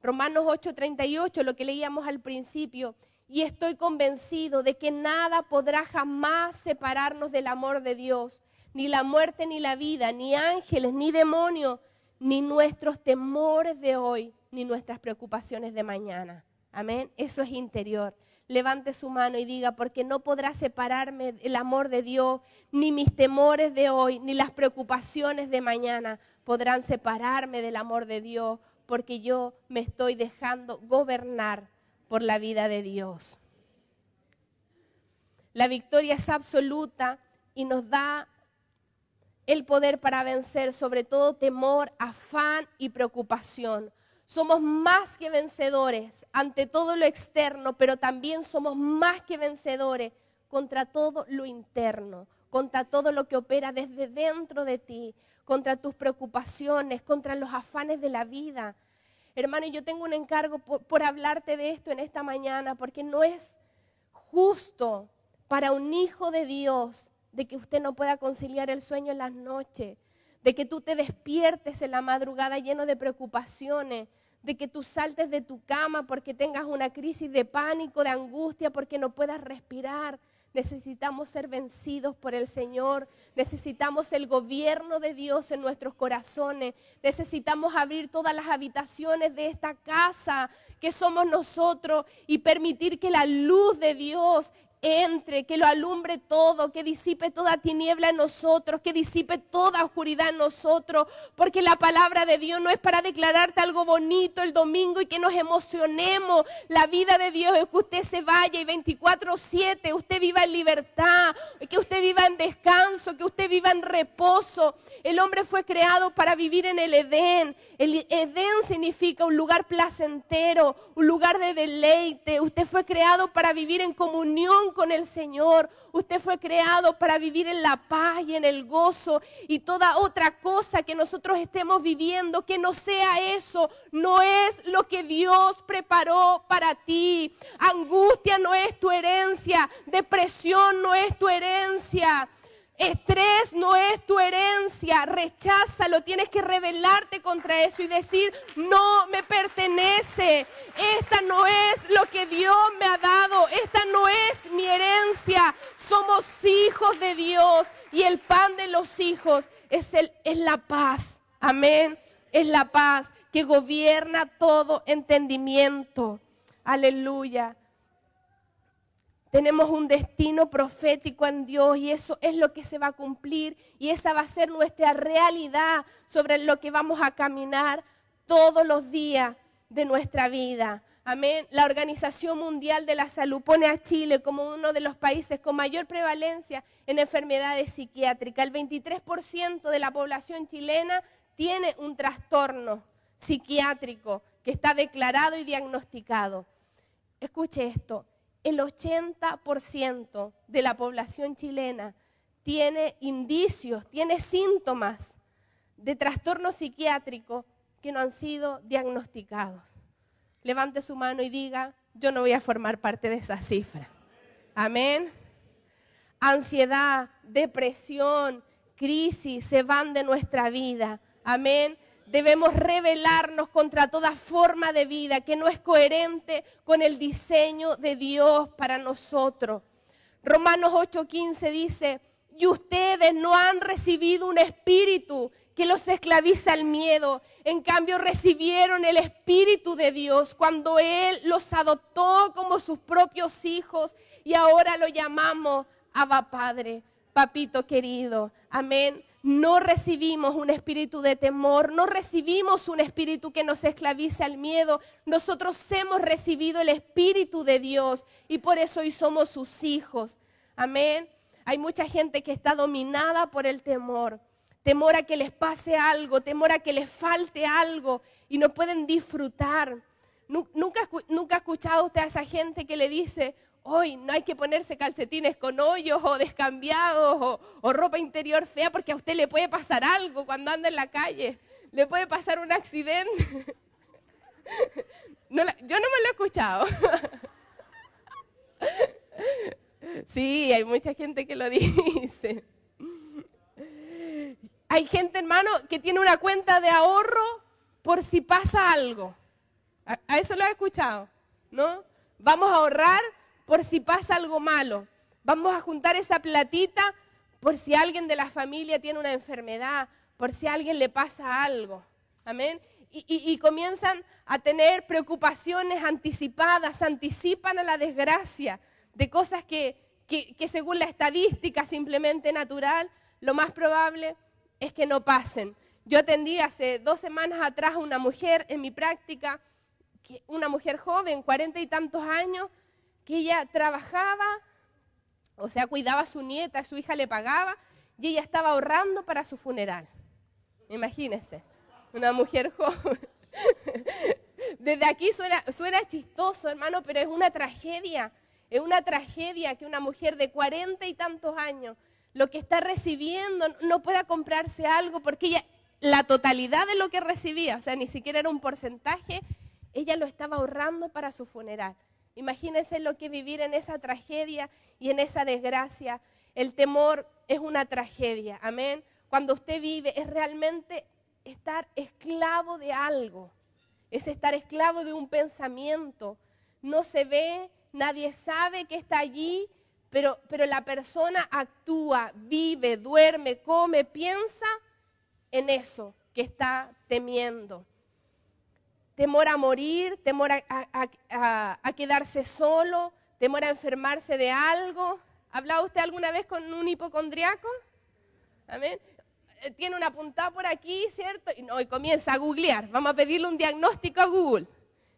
Romanos 8:38, lo que leíamos al principio, y estoy convencido de que nada podrá jamás separarnos del amor de Dios, ni la muerte ni la vida, ni ángeles, ni demonios, ni nuestros temores de hoy, ni nuestras preocupaciones de mañana. Amén. Eso es interior levante su mano y diga, porque no podrá separarme el amor de Dios, ni mis temores de hoy, ni las preocupaciones de mañana podrán separarme del amor de Dios, porque yo me estoy dejando gobernar por la vida de Dios. La victoria es absoluta y nos da el poder para vencer sobre todo temor, afán y preocupación. Somos más que vencedores ante todo lo externo, pero también somos más que vencedores contra todo lo interno, contra todo lo que opera desde dentro de ti, contra tus preocupaciones, contra los afanes de la vida. Hermano, yo tengo un encargo por, hablarte de esto en esta mañana, porque no es justo para un hijo de Dios de que usted no pueda conciliar el sueño en las noches, de que tú te despiertes en la madrugada lleno de preocupaciones, de que tú saltes de tu cama porque tengas una crisis de pánico, de angustia, porque no puedas respirar. Necesitamos ser vencidos por el Señor. Necesitamos el gobierno de Dios en nuestros corazones. Necesitamos abrir todas las habitaciones de esta casa que somos nosotros y permitir que la luz de Dios entre, que lo alumbre todo, que disipe toda tiniebla en nosotros, que disipe toda oscuridad en nosotros, porque la palabra de Dios no es para declararte algo bonito el domingo y que nos emocionemos. La vida de Dios es que usted se vaya y 24/7 usted viva en libertad, que usted viva en descanso, que usted viva en reposo. El hombre fue creado para vivir en el Edén. El Edén significa un lugar placentero, un lugar de deleite. Usted fue creado para vivir en comunión con el Señor. Usted fue creado para vivir en la paz y en el gozo y toda otra cosa que nosotros estemos viviendo, que no sea eso, no es lo que Dios preparó para ti. Angustia no es tu herencia, depresión no es tu herencia. Estrés no es tu herencia, recházalo, tienes que rebelarte contra eso y decir, no me pertenece, esta no es lo que Dios me ha dado, esta no es mi herencia, somos hijos de Dios y el pan de los hijos es, el, es la paz, amén, es la paz que gobierna todo entendimiento, aleluya. Tenemos un destino profético en Dios y eso es lo que se va a cumplir y esa va a ser nuestra realidad sobre lo que vamos a caminar todos los días de nuestra vida. Amén. La Organización Mundial de la Salud pone a Chile como uno de los países con mayor prevalencia en enfermedades psiquiátricas. El 23% de la población chilena tiene un trastorno psiquiátrico que está declarado y diagnosticado. Escuche esto, el 80% de la población chilena tiene indicios, tiene síntomas de trastorno psiquiátrico que no han sido diagnosticados. Levante su mano y diga, yo no voy a formar parte de esa cifra. Amén. Ansiedad, depresión, crisis se van de nuestra vida. Amén debemos rebelarnos contra toda forma de vida que no es coherente con el diseño de Dios para nosotros. Romanos 8:15 dice, y ustedes no han recibido un espíritu que los esclaviza al miedo. En cambio, recibieron el Espíritu de Dios cuando Él los adoptó como sus propios hijos y ahora lo llamamos Abba Padre, papito querido. Amén no recibimos un espíritu de temor, no recibimos un espíritu que nos esclavice al miedo. Nosotros hemos recibido el espíritu de Dios y por eso hoy somos sus hijos. Amén. Hay mucha gente que está dominada por el temor. Temor a que les pase algo, temor a que les falte algo y no pueden disfrutar. Nunca, ha escuchado usted a esa gente que le dice, hoy no hay que ponerse calcetines con hoyos o descambiados o, ropa interior fea porque a usted le puede pasar algo cuando anda en la calle. Le puede pasar un accidente. yo no me lo he escuchado. sí, hay mucha gente que lo dice. Hay gente, hermano, que tiene una cuenta de ahorro por si pasa algo. A, a eso lo he escuchado, ¿no? Vamos a ahorrar por si pasa algo malo. Vamos a juntar esa platita por si alguien de la familia tiene una enfermedad, por si a alguien le pasa algo. Amén. Y, comienzan a tener preocupaciones anticipadas, anticipan a la desgracia de cosas que, que según la estadística simplemente natural, lo más probable es que no pasen. Yo atendí hace dos semanas atrás a una mujer en mi práctica, una mujer joven, cuarenta y tantos años, que ella trabajaba, o sea, cuidaba a su nieta, su hija le pagaba, y ella estaba ahorrando para su funeral. Imagínense, una mujer joven. Desde aquí suena, suena chistoso, hermano, pero es una tragedia. Es una tragedia que una mujer de cuarenta y tantos años, lo que está recibiendo, no pueda comprarse algo, porque ella, la totalidad de lo que recibía, o sea, ni siquiera era un porcentaje, ella lo estaba ahorrando para su funeral. Imagínense lo que vivir en esa tragedia y en esa desgracia. El temor es una tragedia, amén. Cuando usted vive es realmente estar esclavo de algo, es estar esclavo de un pensamiento. No se ve, nadie sabe que está allí, pero, pero la persona actúa, vive, duerme, come, piensa en eso que está temiendo temor a morir, temor a, quedarse solo, temor a enfermarse de algo. ¿Ha hablado usted alguna vez con un hipocondriaco? Amén. Eh, tiene una puntada por aquí, ¿cierto? Y, no, comienza a googlear. Vamos a pedirle un diagnóstico a Google.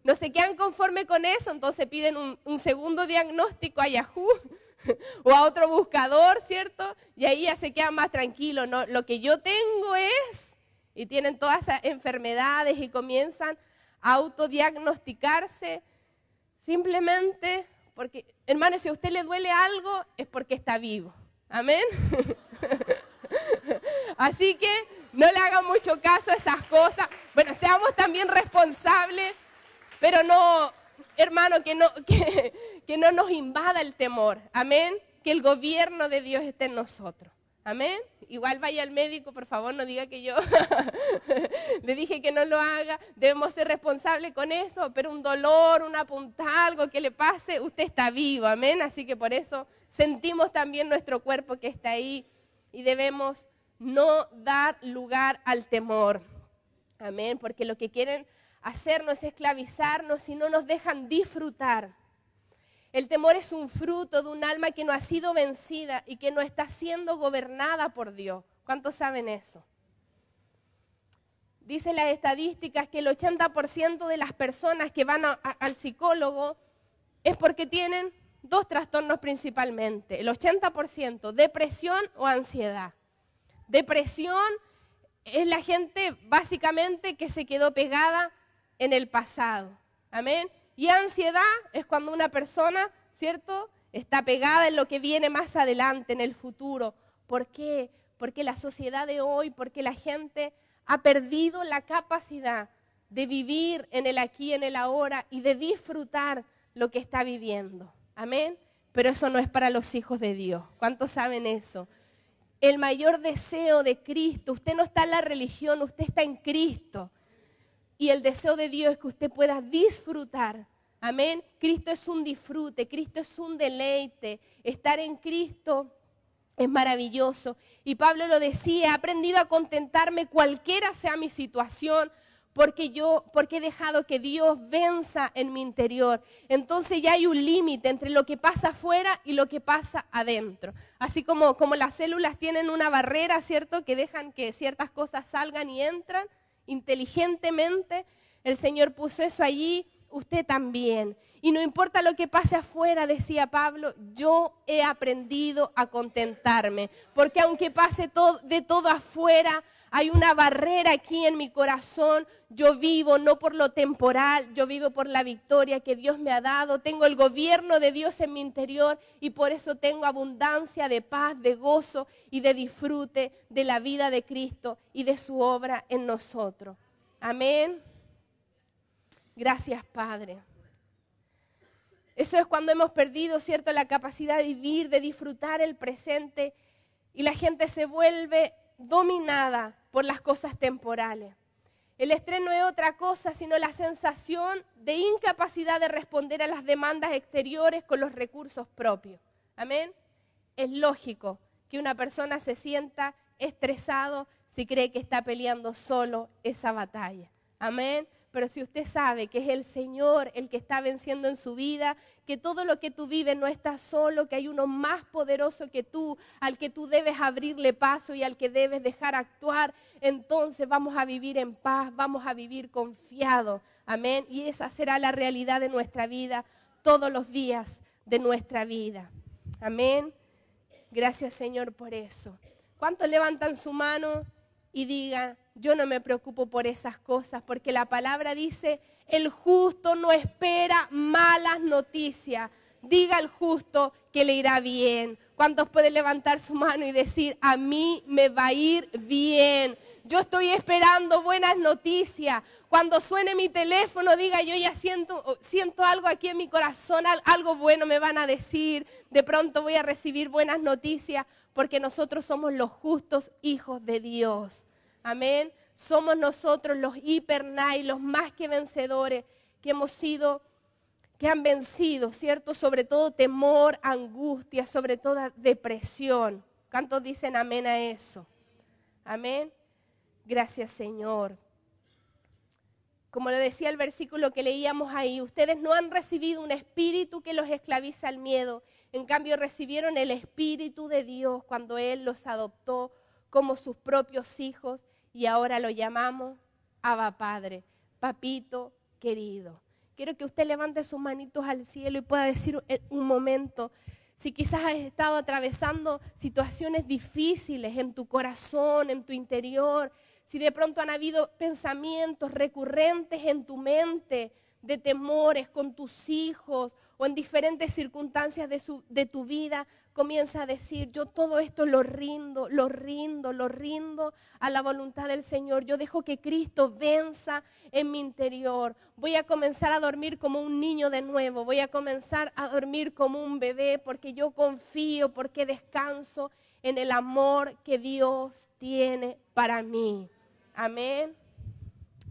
No se quedan conforme con eso, entonces piden un, segundo diagnóstico a Yahoo o a otro buscador, ¿cierto? Y ahí ya se quedan más tranquilos. No, lo que yo tengo es, y tienen todas esas enfermedades y comienzan autodiagnosticarse simplemente porque, hermano, si a usted le duele algo es porque está vivo. Amén. Así que no le hagan mucho caso a esas cosas. Bueno, seamos también responsables, pero no, hermano, que no, que, que no nos invada el temor. Amén. Que el gobierno de Dios esté en nosotros. Amén. Igual vaya al médico, por favor, no diga que yo le dije que no lo haga. Debemos ser responsables con eso, pero un dolor, una punta, algo que le pase, usted está vivo. Amén. Así que por eso sentimos también nuestro cuerpo que está ahí y debemos no dar lugar al temor. Amén, porque lo que quieren hacernos es esclavizarnos y no nos dejan disfrutar. El temor es un fruto de un alma que no ha sido vencida y que no está siendo gobernada por Dios. ¿Cuántos saben eso? Dicen las estadísticas que el 80% de las personas que van al psicólogo es porque tienen dos trastornos principalmente. El 80%, depresión o ansiedad. Depresión es la gente básicamente que se quedó pegada en el pasado. Amén. Y ansiedad es cuando una persona, ¿cierto? Está pegada en lo que viene más adelante, en el futuro. ¿Por qué? Porque la sociedad de hoy, porque la gente ha perdido la capacidad de vivir en el aquí, en el ahora y de disfrutar lo que está viviendo. Amén. Pero eso no es para los hijos de Dios. ¿Cuántos saben eso? El mayor deseo de Cristo, usted no está en la religión, usted está en Cristo. Y el deseo de Dios es que usted pueda disfrutar. Amén. Cristo es un disfrute, Cristo es un deleite. Estar en Cristo es maravilloso. Y Pablo lo decía, he aprendido a contentarme cualquiera sea mi situación, porque yo, porque he dejado que Dios venza en mi interior. Entonces ya hay un límite entre lo que pasa afuera y lo que pasa adentro. Así como, como las células tienen una barrera, ¿cierto? Que dejan que ciertas cosas salgan y entran inteligentemente. El Señor puso eso allí, usted también. Y no importa lo que pase afuera, decía Pablo, yo he aprendido a contentarme. Porque aunque pase todo, de todo afuera, hay una barrera aquí en mi corazón. Yo vivo no por lo temporal, yo vivo por la victoria que Dios me ha dado. Tengo el gobierno de Dios en mi interior y por eso tengo abundancia de paz, de gozo y de disfrute de la vida de Cristo y de su obra en nosotros. Amén. Gracias, Padre. Eso es cuando hemos perdido, ¿cierto?, la capacidad de vivir, de disfrutar el presente y la gente se vuelve dominada por las cosas temporales. El estrés no es otra cosa sino la sensación de incapacidad de responder a las demandas exteriores con los recursos propios. Amén. Es lógico que una persona se sienta estresado si cree que está peleando solo esa batalla. Amén. Pero si usted sabe que es el Señor el que está venciendo en su vida, que todo lo que tú vives no está solo, que hay uno más poderoso que tú, al que tú debes abrirle paso y al que debes dejar actuar, entonces vamos a vivir en paz, vamos a vivir confiados. Amén. Y esa será la realidad de nuestra vida todos los días de nuestra vida. Amén. Gracias Señor por eso. ¿Cuántos levantan su mano y digan, yo no me preocupo por esas cosas, porque la palabra dice, el justo no espera malas noticias. Diga al justo que le irá bien. ¿Cuántos pueden levantar su mano y decir, a mí me va a ir bien? Yo estoy esperando buenas noticias. Cuando suene mi teléfono, diga, yo ya siento, siento algo aquí en mi corazón, algo bueno me van a decir. De pronto voy a recibir buenas noticias porque nosotros somos los justos hijos de Dios. Amén. Somos nosotros los hipernai, los más que vencedores, que hemos sido, que han vencido, ¿cierto? Sobre todo temor, angustia, sobre todo depresión. ¿Cuántos dicen amén a eso? Amén. Gracias, Señor. Como le decía el versículo que leíamos ahí, ustedes no han recibido un espíritu que los esclaviza al miedo. En cambio, recibieron el espíritu de Dios cuando Él los adoptó como sus propios hijos y ahora lo llamamos Abba Padre, papito querido. Quiero que usted levante sus manitos al cielo y pueda decir un momento, si quizás has estado atravesando situaciones difíciles en tu corazón, en tu interior, si de pronto han habido pensamientos recurrentes en tu mente de temores con tus hijos o en diferentes circunstancias de, de tu vida, comienza a decir, yo todo esto lo rindo, lo rindo, lo rindo a la voluntad del Señor. Yo dejo que Cristo venza en mi interior. Voy a comenzar a dormir como un niño de nuevo. Voy a comenzar a dormir como un bebé porque yo confío, porque descanso en el amor que Dios tiene para mí. Amén.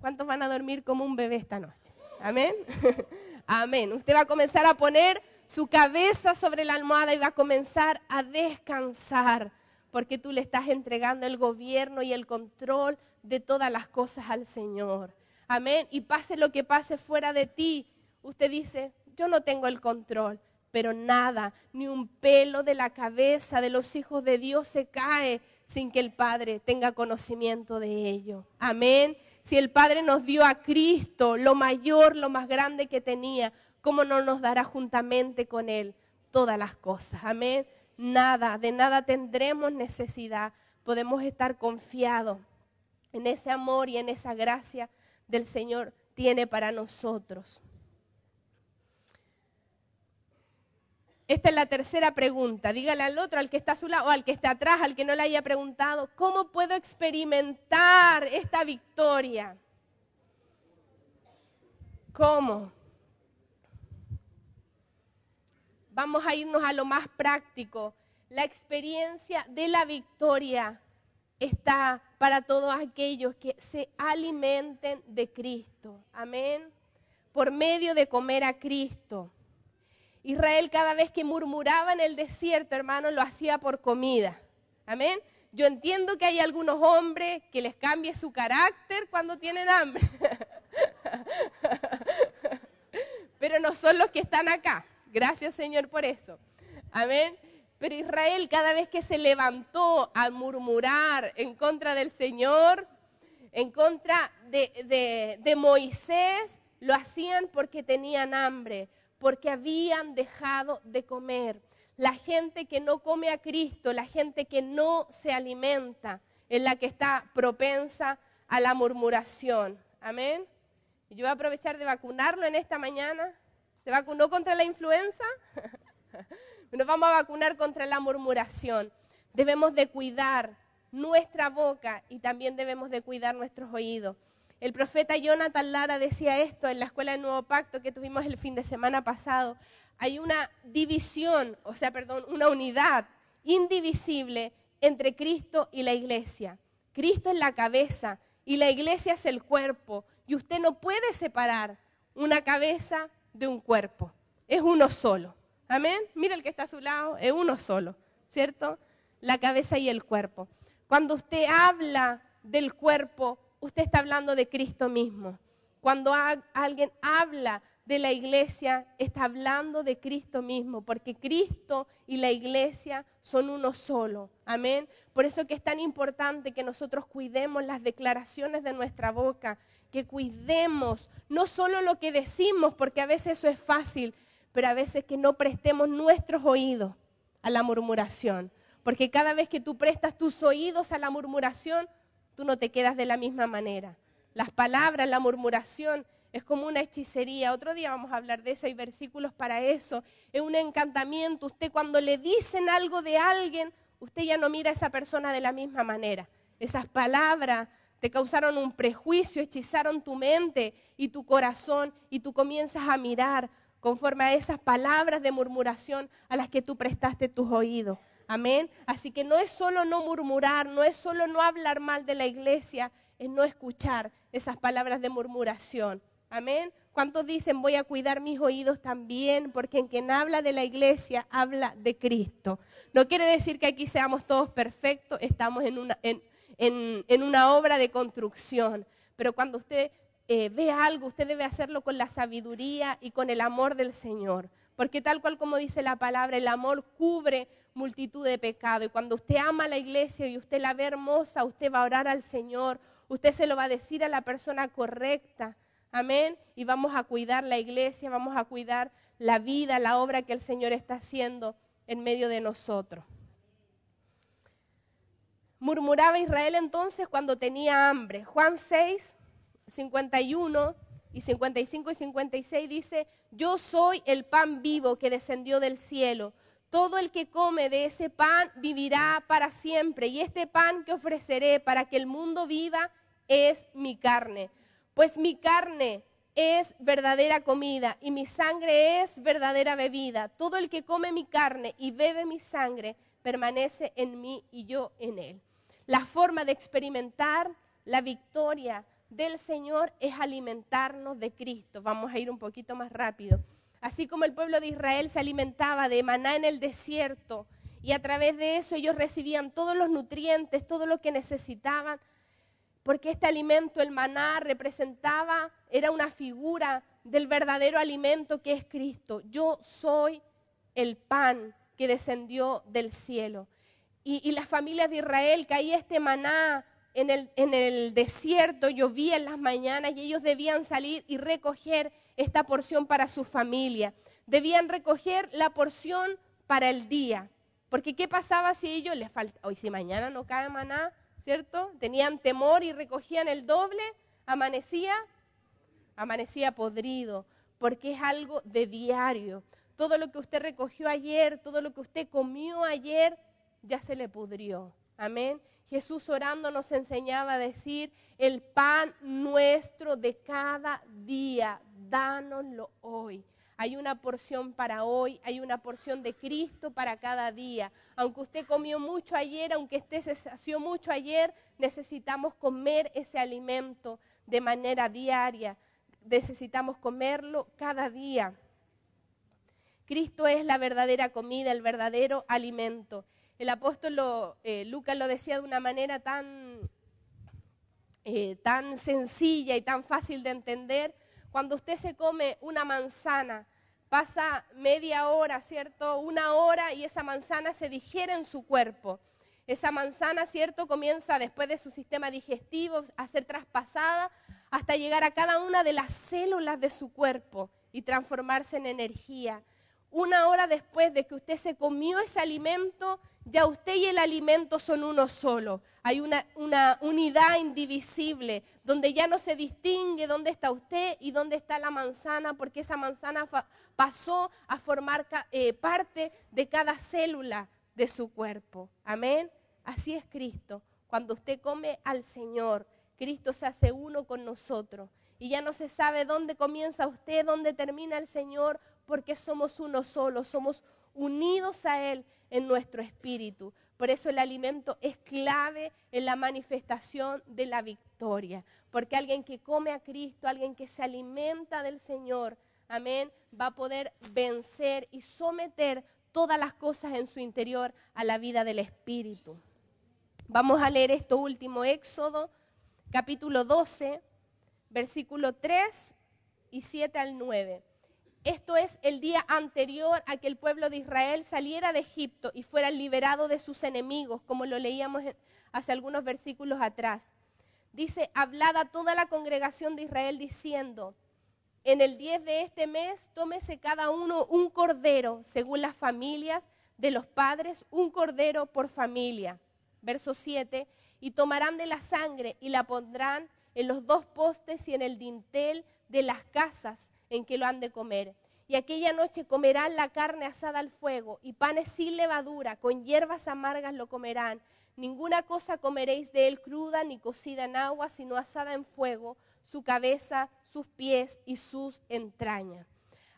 ¿Cuántos van a dormir como un bebé esta noche? Amén. Amén. Usted va a comenzar a poner su cabeza sobre la almohada y va a comenzar a descansar, porque tú le estás entregando el gobierno y el control de todas las cosas al Señor. Amén. Y pase lo que pase fuera de ti, usted dice, yo no tengo el control, pero nada, ni un pelo de la cabeza de los hijos de Dios se cae sin que el Padre tenga conocimiento de ello. Amén. Si el Padre nos dio a Cristo, lo mayor, lo más grande que tenía, ¿cómo no nos dará juntamente con Él todas las cosas? Amén. Nada, de nada tendremos necesidad. Podemos estar confiados en ese amor y en esa gracia del Señor tiene para nosotros. Esta es la tercera pregunta. Dígale al otro, al que está a su lado, o al que está atrás, al que no le haya preguntado, ¿cómo puedo experimentar esta victoria? ¿Cómo? Vamos a irnos a lo más práctico. La experiencia de la victoria está para todos aquellos que se alimenten de Cristo. Amén. Por medio de comer a Cristo. Israel cada vez que murmuraba en el desierto, hermano, lo hacía por comida. Amén. Yo entiendo que hay algunos hombres que les cambie su carácter cuando tienen hambre. Pero no son los que están acá. Gracias Señor por eso. Amén. Pero Israel cada vez que se levantó a murmurar en contra del Señor, en contra de, de Moisés, lo hacían porque tenían hambre porque habían dejado de comer. La gente que no come a Cristo, la gente que no se alimenta, es la que está propensa a la murmuración. Amén. Yo voy a aprovechar de vacunarlo en esta mañana. ¿Se vacunó contra la influenza? Nos vamos a vacunar contra la murmuración. Debemos de cuidar nuestra boca y también debemos de cuidar nuestros oídos. El profeta Jonathan Lara decía esto en la escuela del Nuevo Pacto que tuvimos el fin de semana pasado. Hay una división, o sea, perdón, una unidad indivisible entre Cristo y la iglesia. Cristo es la cabeza y la iglesia es el cuerpo. Y usted no puede separar una cabeza de un cuerpo. Es uno solo. Amén. Mira el que está a su lado, es uno solo, ¿cierto? La cabeza y el cuerpo. Cuando usted habla del cuerpo, usted está hablando de Cristo mismo. Cuando alguien habla de la iglesia, está hablando de Cristo mismo, porque Cristo y la iglesia son uno solo. Amén. Por eso que es tan importante que nosotros cuidemos las declaraciones de nuestra boca, que cuidemos no solo lo que decimos, porque a veces eso es fácil, pero a veces que no prestemos nuestros oídos a la murmuración. Porque cada vez que tú prestas tus oídos a la murmuración, tú no te quedas de la misma manera. Las palabras, la murmuración es como una hechicería. Otro día vamos a hablar de eso, hay versículos para eso. Es un encantamiento. Usted cuando le dicen algo de alguien, usted ya no mira a esa persona de la misma manera. Esas palabras te causaron un prejuicio, hechizaron tu mente y tu corazón y tú comienzas a mirar conforme a esas palabras de murmuración a las que tú prestaste tus oídos. Amén. Así que no es solo no murmurar, no es solo no hablar mal de la iglesia, es no escuchar esas palabras de murmuración. Amén. ¿Cuántos dicen voy a cuidar mis oídos también? Porque en quien habla de la iglesia habla de Cristo. No quiere decir que aquí seamos todos perfectos, estamos en una, una obra de construcción. Pero cuando usted eh, ve algo, usted debe hacerlo con la sabiduría y con el amor del Señor. Porque tal cual como dice la palabra, el amor cubre multitud de pecados. Y cuando usted ama a la iglesia y usted la ve hermosa, usted va a orar al Señor, usted se lo va a decir a la persona correcta. Amén. Y vamos a cuidar la iglesia, vamos a cuidar la vida, la obra que el Señor está haciendo en medio de nosotros. Murmuraba Israel entonces cuando tenía hambre. Juan 6, 51 y 55 y 56 dice, yo soy el pan vivo que descendió del cielo. Todo el que come de ese pan vivirá para siempre. Y este pan que ofreceré para que el mundo viva es mi carne. Pues mi carne es verdadera comida y mi sangre es verdadera bebida. Todo el que come mi carne y bebe mi sangre permanece en mí y yo en él. La forma de experimentar la victoria del Señor es alimentarnos de Cristo. Vamos a ir un poquito más rápido. Así como el pueblo de Israel se alimentaba de maná en el desierto y a través de eso ellos recibían todos los nutrientes, todo lo que necesitaban, porque este alimento, el maná, representaba, era una figura del verdadero alimento que es Cristo. Yo soy el pan que descendió del cielo. Y, las familias de Israel caía este maná en el, desierto, llovía en las mañanas y ellos debían salir y recoger esta porción para su familia. Debían recoger la porción para el día. Porque ¿qué pasaba si ellos les falta, hoy si mañana no cae maná, ¿cierto? Tenían temor y recogían el doble, amanecía, amanecía podrido, porque es algo de diario. Todo lo que usted recogió ayer, todo lo que usted comió ayer, ya se le pudrió. Amén. Jesús orando nos enseñaba a decir, el pan nuestro de cada día, dánoslo hoy. Hay una porción para hoy, hay una porción de Cristo para cada día. Aunque usted comió mucho ayer, aunque usted se sació mucho ayer, necesitamos comer ese alimento de manera diaria. Necesitamos comerlo cada día. Cristo es la verdadera comida, el verdadero alimento. El apóstol eh, Lucas lo decía de una manera tan, eh, tan sencilla y tan fácil de entender. Cuando usted se come una manzana, pasa media hora, ¿cierto? Una hora y esa manzana se digiere en su cuerpo. Esa manzana, ¿cierto? Comienza después de su sistema digestivo a ser traspasada hasta llegar a cada una de las células de su cuerpo y transformarse en energía. Una hora después de que usted se comió ese alimento, ya usted y el alimento son uno solo. Hay una, unidad indivisible donde ya no se distingue dónde está usted y dónde está la manzana, porque esa manzana pasó a formar eh, parte de cada célula de su cuerpo. Amén. Así es Cristo. Cuando usted come al Señor, Cristo se hace uno con nosotros. Y ya no se sabe dónde comienza usted, dónde termina el Señor, porque somos uno solo, somos unidos a Él en nuestro espíritu. Por eso el alimento es clave en la manifestación de la victoria. Porque alguien que come a Cristo, alguien que se alimenta del Señor, amén, va a poder vencer y someter todas las cosas en su interior a la vida del Espíritu. Vamos a leer esto último, Éxodo, capítulo 12, versículo 3 y 7 al 9. Esto es el día anterior a que el pueblo de Israel saliera de Egipto y fuera liberado de sus enemigos, como lo leíamos hace algunos versículos atrás. Dice, hablad a toda la congregación de Israel diciendo, en el 10 de este mes, tómese cada uno un cordero, según las familias de los padres, un cordero por familia. Verso 7, y tomarán de la sangre y la pondrán en los dos postes y en el dintel de las casas en que lo han de comer. Y aquella noche comerán la carne asada al fuego y panes sin levadura, con hierbas amargas lo comerán. Ninguna cosa comeréis de él cruda ni cocida en agua, sino asada en fuego su cabeza, sus pies y sus entrañas.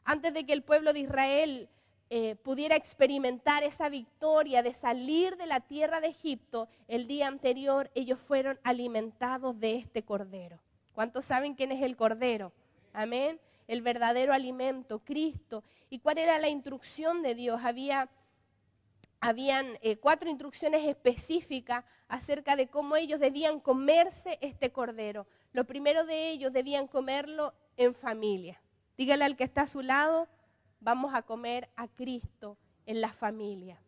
Antes de que el pueblo de Israel eh, pudiera experimentar esa victoria de salir de la tierra de Egipto, el día anterior ellos fueron alimentados de este cordero. ¿Cuántos saben quién es el cordero? Amén. El verdadero alimento, Cristo. ¿Y cuál era la instrucción de Dios? Había habían eh, cuatro instrucciones específicas acerca de cómo ellos debían comerse este cordero. Lo primero de ellos debían comerlo en familia. Dígale al que está a su lado, vamos a comer a Cristo en la familia.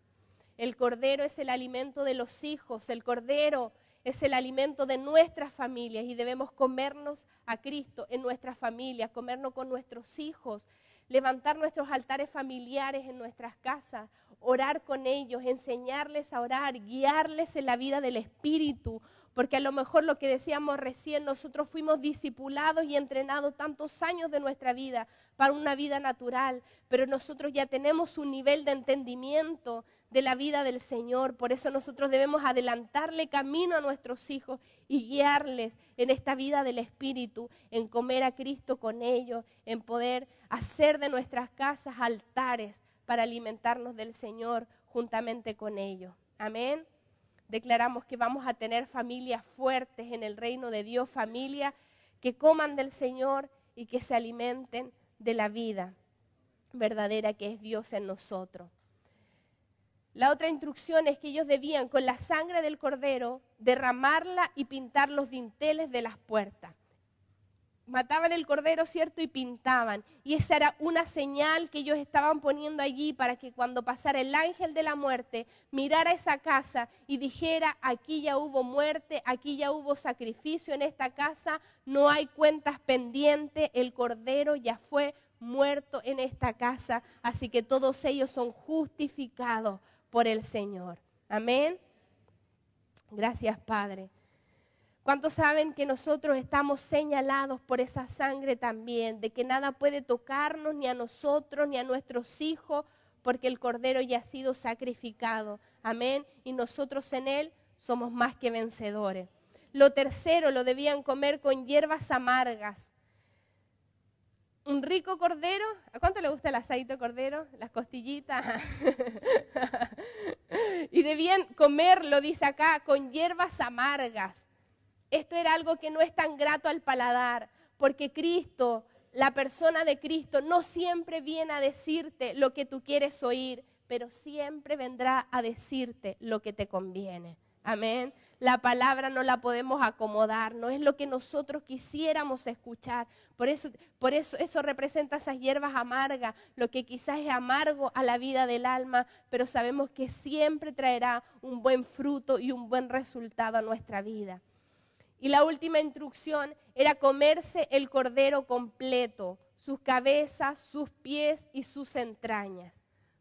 El cordero es el alimento de los hijos, el cordero es el alimento de nuestras familias y debemos comernos a Cristo en nuestras familias, comernos con nuestros hijos, levantar nuestros altares familiares en nuestras casas, orar con ellos, enseñarles a orar, guiarles en la vida del Espíritu, porque a lo mejor lo que decíamos recién, nosotros fuimos discipulados y entrenados tantos años de nuestra vida para una vida natural, pero nosotros ya tenemos un nivel de entendimiento de la vida del Señor. Por eso nosotros debemos adelantarle camino a nuestros hijos y guiarles en esta vida del Espíritu, en comer a Cristo con ellos, en poder hacer de nuestras casas altares para alimentarnos del Señor juntamente con ellos. Amén. Declaramos que vamos a tener familias fuertes en el reino de Dios, familias que coman del Señor y que se alimenten de la vida. verdadera que es Dios en nosotros. La otra instrucción es que ellos debían con la sangre del cordero derramarla y pintar los dinteles de las puertas. Mataban el cordero, ¿cierto? Y pintaban. Y esa era una señal que ellos estaban poniendo allí para que cuando pasara el ángel de la muerte, mirara esa casa y dijera, aquí ya hubo muerte, aquí ya hubo sacrificio en esta casa, no hay cuentas pendientes, el cordero ya fue muerto en esta casa, así que todos ellos son justificados por el Señor. Amén. Gracias, Padre. ¿Cuántos saben que nosotros estamos señalados por esa sangre también? De que nada puede tocarnos ni a nosotros ni a nuestros hijos, porque el Cordero ya ha sido sacrificado. Amén. Y nosotros en Él somos más que vencedores. Lo tercero, lo debían comer con hierbas amargas un rico cordero. ¿A cuánto le gusta el aceite cordero? Las costillitas. y debían comerlo, dice acá, con hierbas amargas. Esto era algo que no es tan grato al paladar, porque Cristo, la persona de Cristo, no siempre viene a decirte lo que tú quieres oír, pero siempre vendrá a decirte lo que te conviene. Amén. La palabra no la podemos acomodar, no es lo que nosotros quisiéramos escuchar. Por eso, por eso, eso representa esas hierbas amargas, lo que quizás es amargo a la vida del alma, pero sabemos que siempre traerá un buen fruto y un buen resultado a nuestra vida. Y la última instrucción era comerse el cordero completo, sus cabezas, sus pies y sus entrañas.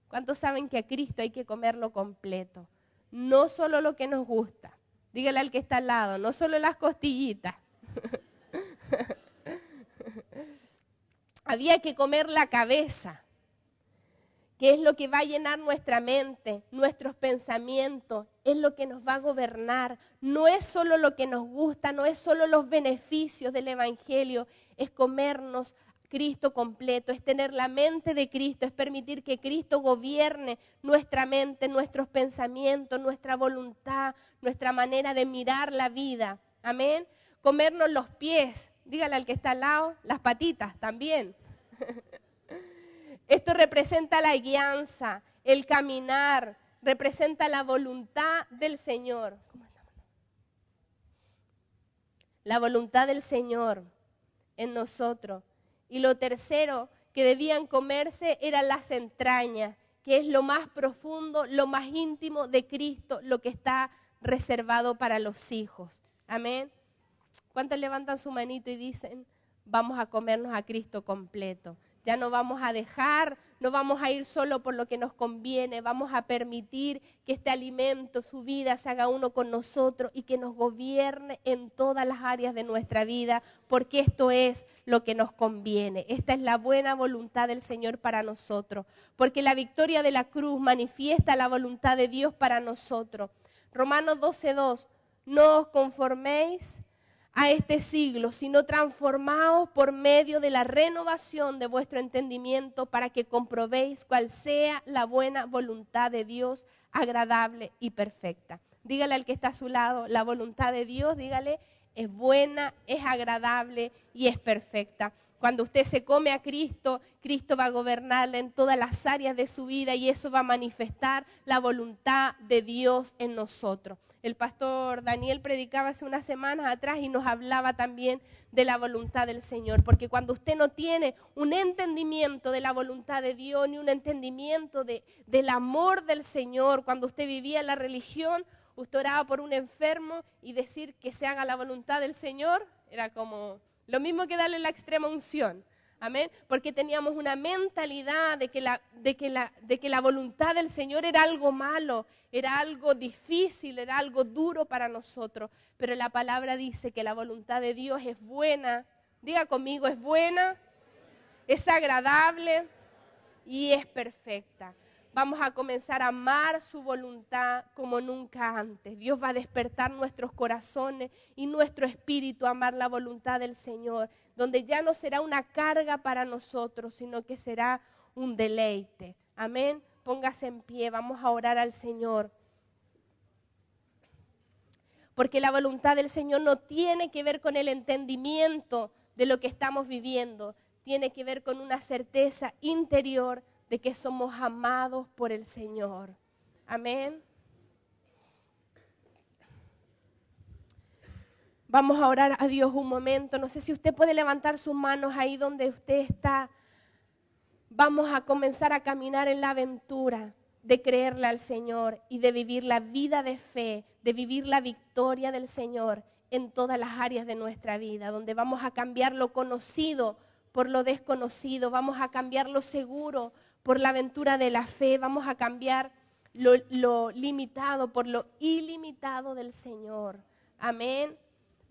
¿Cuántos saben que a Cristo hay que comerlo completo? no solo lo que nos gusta. Dígale al que está al lado, no solo las costillitas. Había que comer la cabeza, que es lo que va a llenar nuestra mente, nuestros pensamientos, es lo que nos va a gobernar. No es solo lo que nos gusta, no es solo los beneficios del Evangelio, es comernos Cristo completo, es tener la mente de Cristo, es permitir que Cristo gobierne nuestra mente, nuestros pensamientos, nuestra voluntad, nuestra manera de mirar la vida. Amén. Comernos los pies, dígale al que está al lado, las patitas también. Esto representa la guianza, el caminar, representa la voluntad del Señor. La voluntad del Señor en nosotros. Y lo tercero que debían comerse eran las entrañas, que es lo más profundo, lo más íntimo de Cristo, lo que está reservado para los hijos. Amén. ¿Cuántos levantan su manito y dicen, vamos a comernos a Cristo completo? Ya no vamos a dejar, no vamos a ir solo por lo que nos conviene, vamos a permitir que este alimento, su vida, se haga uno con nosotros y que nos gobierne en todas las áreas de nuestra vida, porque esto es lo que nos conviene. Esta es la buena voluntad del Señor para nosotros, porque la victoria de la cruz manifiesta la voluntad de Dios para nosotros. Romanos 12.2, no os conforméis a este siglo, sino transformaos por medio de la renovación de vuestro entendimiento para que comprobéis cuál sea la buena voluntad de Dios, agradable y perfecta. Dígale al que está a su lado, la voluntad de Dios, dígale, es buena, es agradable y es perfecta. Cuando usted se come a Cristo, Cristo va a gobernarle en todas las áreas de su vida y eso va a manifestar la voluntad de Dios en nosotros. El pastor Daniel predicaba hace unas semanas atrás y nos hablaba también de la voluntad del Señor, porque cuando usted no tiene un entendimiento de la voluntad de Dios, ni un entendimiento de, del amor del Señor, cuando usted vivía la religión, usted oraba por un enfermo y decir que se haga la voluntad del Señor, era como lo mismo que darle la extrema unción. Amén. Porque teníamos una mentalidad de que, la, de, que la, de que la voluntad del Señor era algo malo, era algo difícil, era algo duro para nosotros. Pero la palabra dice que la voluntad de Dios es buena. Diga conmigo, es buena, es agradable y es perfecta vamos a comenzar a amar su voluntad como nunca antes. Dios va a despertar nuestros corazones y nuestro espíritu a amar la voluntad del Señor, donde ya no será una carga para nosotros, sino que será un deleite. Amén. Póngase en pie, vamos a orar al Señor. Porque la voluntad del Señor no tiene que ver con el entendimiento de lo que estamos viviendo, tiene que ver con una certeza interior de que somos amados por el Señor. Amén. Vamos a orar a Dios un momento. No sé si usted puede levantar sus manos ahí donde usted está. Vamos a comenzar a caminar en la aventura de creerle al Señor y de vivir la vida de fe, de vivir la victoria del Señor en todas las áreas de nuestra vida, donde vamos a cambiar lo conocido por lo desconocido, vamos a cambiar lo seguro por la aventura de la fe, vamos a cambiar lo, limitado por lo ilimitado del Señor. Amén.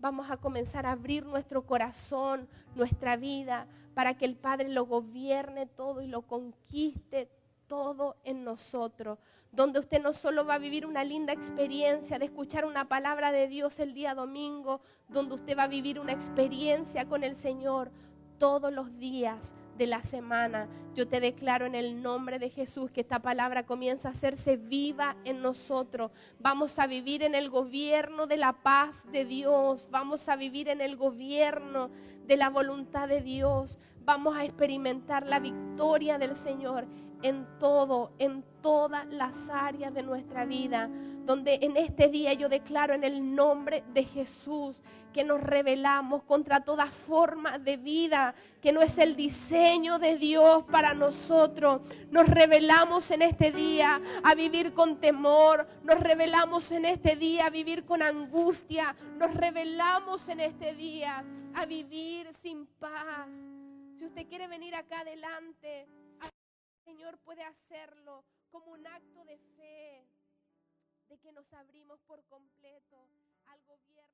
Vamos a comenzar a abrir nuestro corazón, nuestra vida, para que el Padre lo gobierne todo y lo conquiste todo en nosotros. Donde usted no solo va a vivir una linda experiencia de escuchar una palabra de Dios el día domingo, donde usted va a vivir una experiencia con el Señor todos los días de la semana. Yo te declaro en el nombre de Jesús que esta palabra comienza a hacerse viva en nosotros. Vamos a vivir en el gobierno de la paz de Dios. Vamos a vivir en el gobierno de la voluntad de Dios. Vamos a experimentar la victoria del Señor en todo, en todas las áreas de nuestra vida. Donde en este día yo declaro en el nombre de Jesús que nos rebelamos contra toda forma de vida que no es el diseño de Dios para nosotros. Nos rebelamos en este día a vivir con temor, nos rebelamos en este día a vivir con angustia, nos rebelamos en este día a vivir sin paz. Si usted quiere venir acá adelante, Señor puede hacerlo como un acto de fe, de que nos abrimos por completo al gobierno.